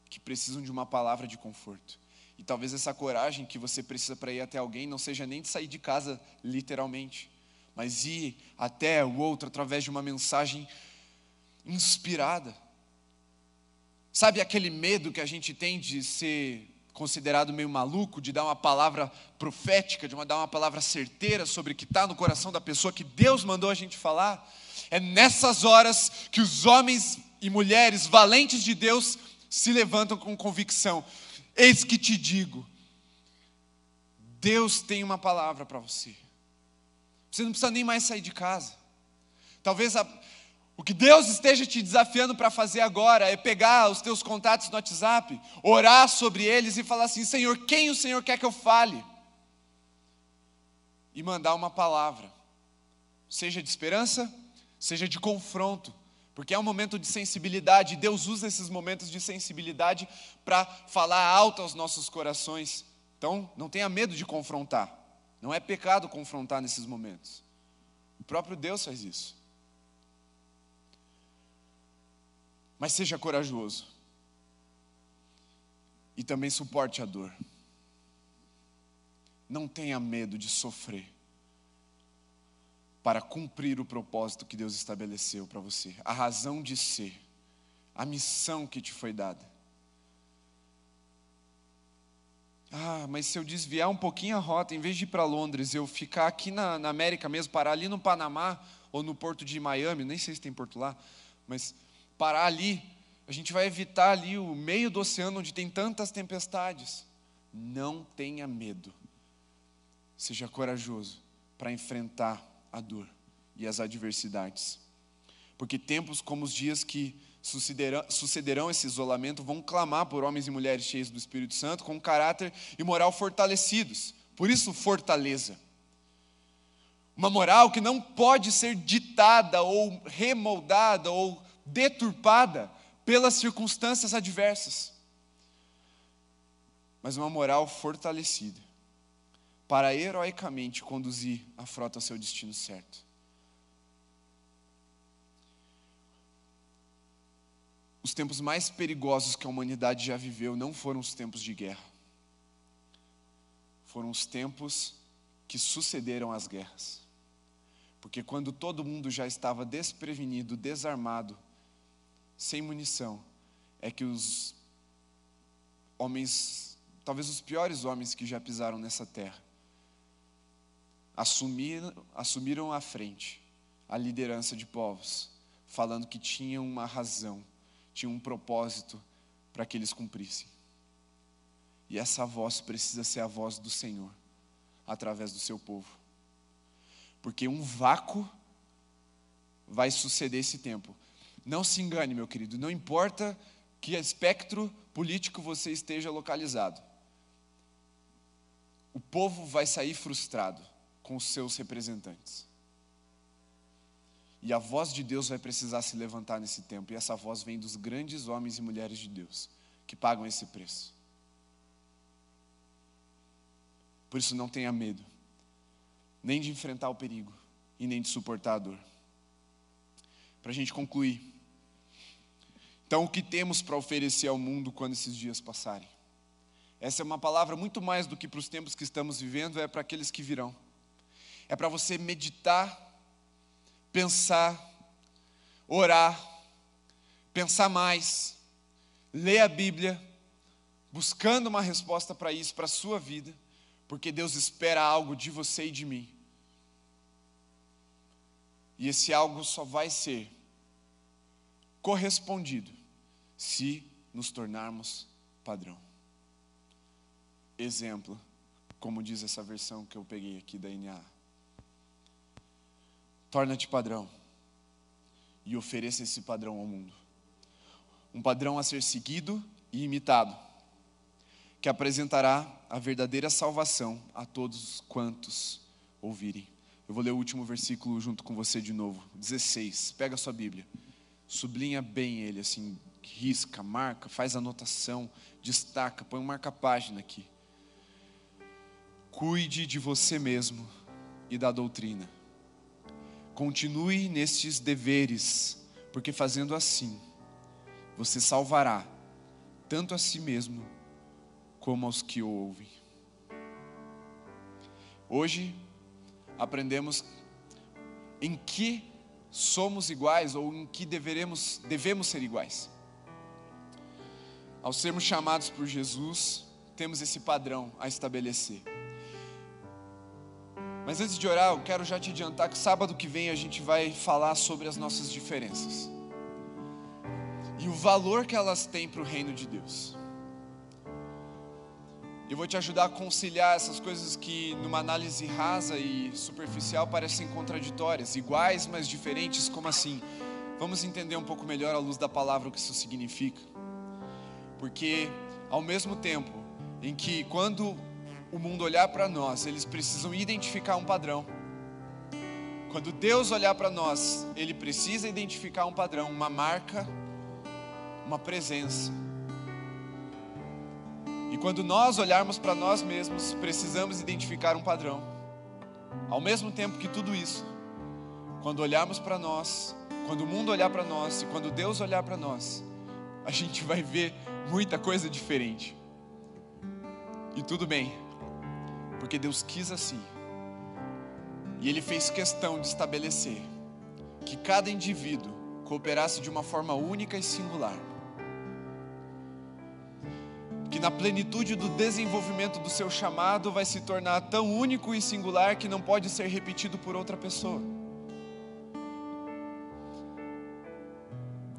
que precisam de uma palavra de conforto. E talvez essa coragem que você precisa para ir até alguém não seja nem de sair de casa literalmente, mas ir até o outro através de uma mensagem inspirada Sabe aquele medo que a gente tem de ser considerado meio maluco, de dar uma palavra profética, de uma, dar uma palavra certeira sobre o que está no coração da pessoa que Deus mandou a gente falar. É nessas horas que os homens e mulheres valentes de Deus se levantam com convicção. Eis que te digo, Deus tem uma palavra para você. Você não precisa nem mais sair de casa. Talvez a, o que Deus esteja te desafiando para fazer agora é pegar os teus contatos no WhatsApp, orar sobre eles e falar assim: Senhor, quem o Senhor quer que eu fale? E mandar uma palavra, seja de esperança, seja de confronto, porque é um momento de sensibilidade, e Deus usa esses momentos de sensibilidade para falar alto aos nossos corações. Então, não tenha medo de confrontar, não é pecado confrontar nesses momentos, o próprio Deus faz isso. Mas seja corajoso. E também suporte a dor. Não tenha medo de sofrer para cumprir o propósito que Deus estabeleceu para você, a razão de ser, a missão que te foi dada. Ah, mas se eu desviar um pouquinho a rota, em vez de ir para Londres, eu ficar aqui na, na América mesmo, parar ali no Panamá ou no porto de Miami, nem sei se tem porto lá, mas parar ali, a gente vai evitar ali o meio do oceano onde tem tantas tempestades. Não tenha medo. Seja corajoso para enfrentar a dor e as adversidades. Porque tempos como os dias que sucederão, sucederão esse isolamento vão clamar por homens e mulheres cheios do Espírito Santo, com caráter e moral fortalecidos. Por isso, fortaleza. Uma moral que não pode ser ditada ou remoldada ou deturpada pelas circunstâncias adversas, mas uma moral fortalecida para heroicamente conduzir a frota ao seu destino certo. Os tempos mais perigosos que a humanidade já viveu não foram os tempos de guerra. Foram os tempos que sucederam às guerras. Porque quando todo mundo já estava desprevenido, desarmado, sem munição, é que os homens, talvez os piores homens que já pisaram nessa terra, assumiram, assumiram à frente a liderança de povos, falando que tinham uma razão, tinham um propósito para que eles cumprissem. E essa voz precisa ser a voz do Senhor, através do seu povo. Porque um vácuo vai suceder esse tempo. Não se engane, meu querido, não importa que espectro político você esteja localizado. O povo vai sair frustrado com os seus representantes. E a voz de Deus vai precisar se levantar nesse tempo, e essa voz vem dos grandes homens e mulheres de Deus que pagam esse preço. Por isso, não tenha medo, nem de enfrentar o perigo e nem de suportar a dor. Para a gente concluir, então, o que temos para oferecer ao mundo quando esses dias passarem? Essa é uma palavra muito mais do que para os tempos que estamos vivendo, é para aqueles que virão. É para você meditar, pensar, orar, pensar mais, ler a Bíblia, buscando uma resposta para isso, para a sua vida, porque Deus espera algo de você e de mim. E esse algo só vai ser correspondido se nos tornarmos padrão. Exemplo, como diz essa versão que eu peguei aqui da NA. Torna-te padrão e ofereça esse padrão ao mundo. Um padrão a ser seguido e imitado, que apresentará a verdadeira salvação a todos quantos ouvirem. Eu vou ler o último versículo junto com você de novo, 16. Pega a sua Bíblia, sublinha bem ele, assim, risca, marca, faz anotação, destaca, põe um marca-página aqui. Cuide de você mesmo e da doutrina. Continue nestes deveres, porque fazendo assim, você salvará tanto a si mesmo como aos que o ouvem. Hoje aprendemos em que somos iguais ou em que deveremos, devemos ser iguais. Ao sermos chamados por Jesus temos esse padrão a estabelecer. Mas antes de orar, eu quero já te adiantar que sábado que vem a gente vai falar sobre as nossas diferenças e o valor que elas têm para o reino de Deus. Eu vou te ajudar a conciliar essas coisas que, numa análise rasa e superficial, parecem contraditórias, iguais, mas diferentes. Como assim? Vamos entender um pouco melhor à luz da palavra o que isso significa. Porque, ao mesmo tempo em que, quando o mundo olhar para nós, eles precisam identificar um padrão. Quando Deus olhar para nós, Ele precisa identificar um padrão, uma marca, uma presença. E quando nós olharmos para nós mesmos, precisamos identificar um padrão. Ao mesmo tempo que tudo isso, quando olharmos para nós, quando o mundo olhar para nós e quando Deus olhar para nós, a gente vai ver muita coisa diferente. E tudo bem, porque Deus quis assim. E Ele fez questão de estabelecer que cada indivíduo cooperasse de uma forma única e singular. Que na plenitude do desenvolvimento do seu chamado vai se tornar tão único e singular que não pode ser repetido por outra pessoa.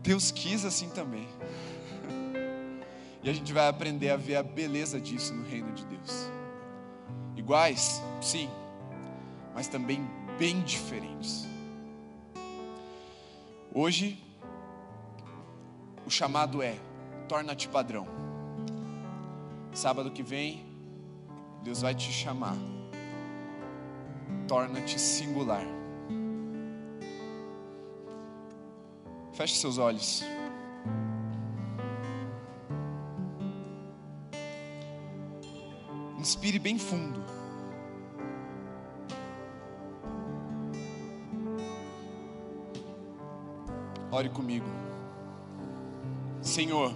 Deus quis assim também. E a gente vai aprender a ver a beleza disso no reino de Deus. Iguais, sim, mas também bem diferentes. Hoje, o chamado é: torna-te padrão. Sábado que vem, Deus vai te chamar, torna-te singular. Feche seus olhos. Inspire bem fundo. Ore comigo. Senhor,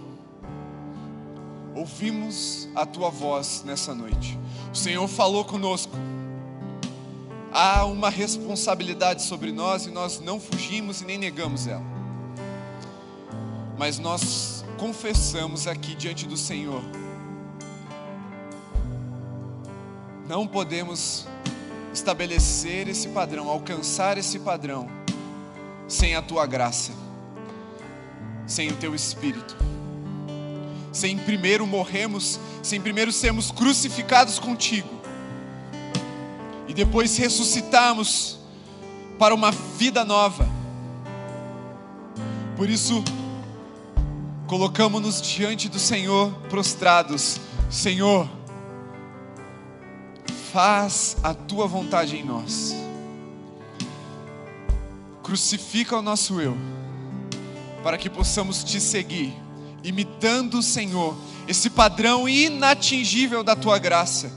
ouvimos a tua voz nessa noite. O Senhor falou conosco. Há uma responsabilidade sobre nós e nós não fugimos e nem negamos ela. Mas nós confessamos aqui diante do Senhor. Não podemos estabelecer esse padrão, alcançar esse padrão, sem a tua graça, sem o teu espírito, sem primeiro morremos, sem primeiro sermos crucificados contigo. E depois ressuscitarmos para uma vida nova. Por isso, colocamos-nos diante do Senhor prostrados, Senhor, faz a tua vontade em nós. Crucifica o nosso eu, para que possamos te seguir, imitando o Senhor, esse padrão inatingível da tua graça,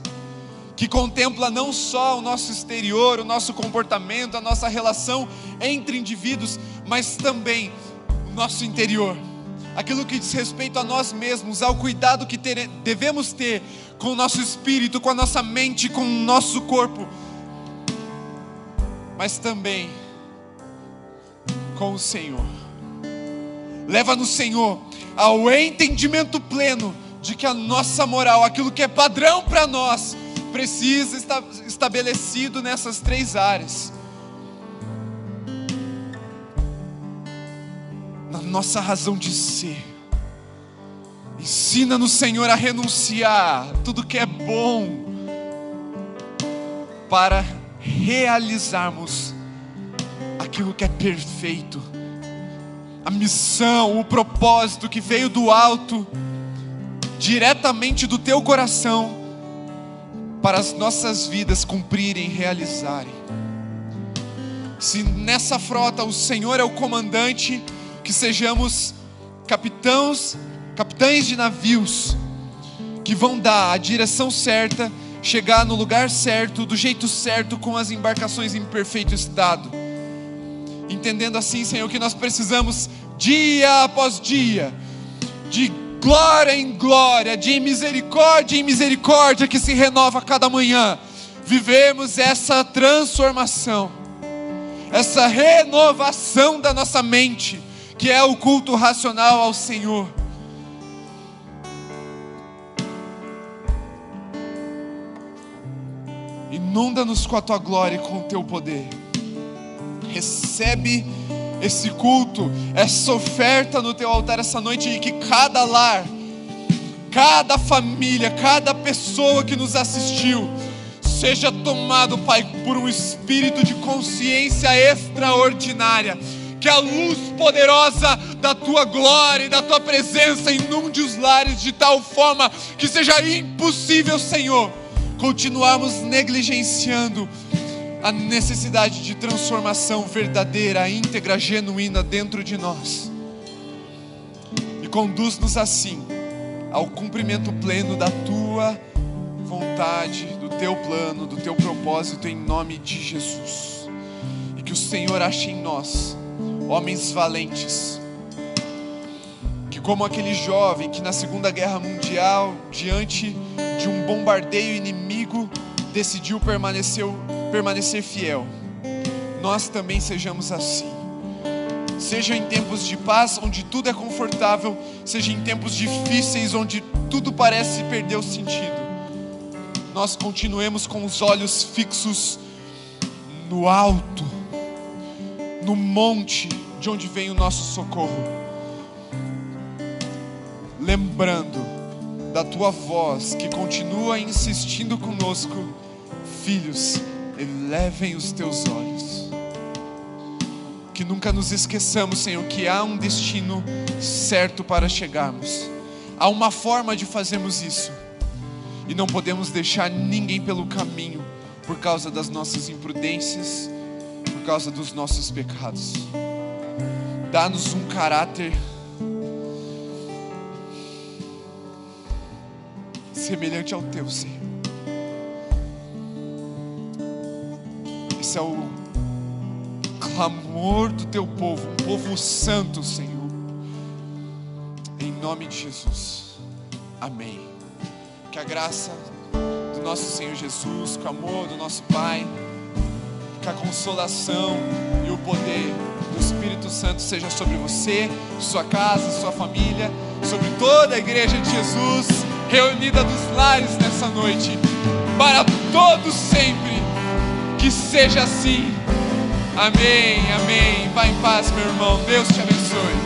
que contempla não só o nosso exterior, o nosso comportamento, a nossa relação entre indivíduos, mas também o nosso interior aquilo que diz respeito a nós mesmos, ao cuidado que devemos ter com o nosso espírito, com a nossa mente, com o nosso corpo, mas também com o Senhor. Leva no Senhor ao entendimento pleno de que a nossa moral, aquilo que é padrão para nós, precisa estar estabelecido nessas três áreas. Na nossa razão de ser Ensina no Senhor a renunciar tudo que é bom para realizarmos aquilo que é perfeito. A missão, o propósito que veio do alto, diretamente do teu coração, para as nossas vidas cumprirem, realizarem. Se nessa frota o Senhor é o comandante, que sejamos capitãos capitães de navios que vão dar a direção certa, chegar no lugar certo, do jeito certo, com as embarcações em perfeito estado. Entendendo assim, Senhor, que nós precisamos dia após dia, de glória em glória, de misericórdia em misericórdia que se renova cada manhã, vivemos essa transformação, essa renovação da nossa mente, que é o culto racional ao Senhor Inunda-nos com a tua glória e com o teu poder. Recebe esse culto, essa oferta no teu altar essa noite e que cada lar, cada família, cada pessoa que nos assistiu, seja tomado, Pai, por um espírito de consciência extraordinária. Que a luz poderosa da tua glória e da tua presença inunde os lares de tal forma que seja impossível, Senhor, continuarmos negligenciando a necessidade de transformação verdadeira, íntegra, genuína dentro de nós. E conduz-nos assim ao cumprimento pleno da tua vontade, do teu plano, do teu propósito, em nome de Jesus. E que o Senhor ache em nós homens valentes, que, como aquele jovem que na Segunda Guerra Mundial, diante de um bombardeio inimigo, decidiu permanecer, permanecer fiel, nós também sejamos assim. Seja em tempos de paz, onde tudo é confortável, seja em tempos difíceis, onde tudo parece perder o sentido nós continuemos com os olhos fixos no alto, no monte de onde vem o nosso socorro. Lembrando da tua voz que continua insistindo conosco, filhos, elevem os teus olhos. Que nunca nos esqueçamos, Senhor, que há um destino certo para chegarmos. Há uma forma de fazermos isso e não podemos deixar ninguém pelo caminho por causa das nossas imprudências, por causa dos nossos pecados. Dá-nos um caráter semelhante ao teu, Senhor. Esse é o clamor do teu povo, um povo santo, Senhor. Em nome de Jesus. Amém. Que a graça do nosso Senhor Jesus, que o amor do nosso Pai, que a consolação e o poder do Espírito Santo seja sobre você, sua casa, sua família, sobre toda a igreja de Jesus reunida dos lares nessa noite, para todos sempre. Que seja assim. Amém, amém. Vá em paz, meu irmão. Deus te abençoe.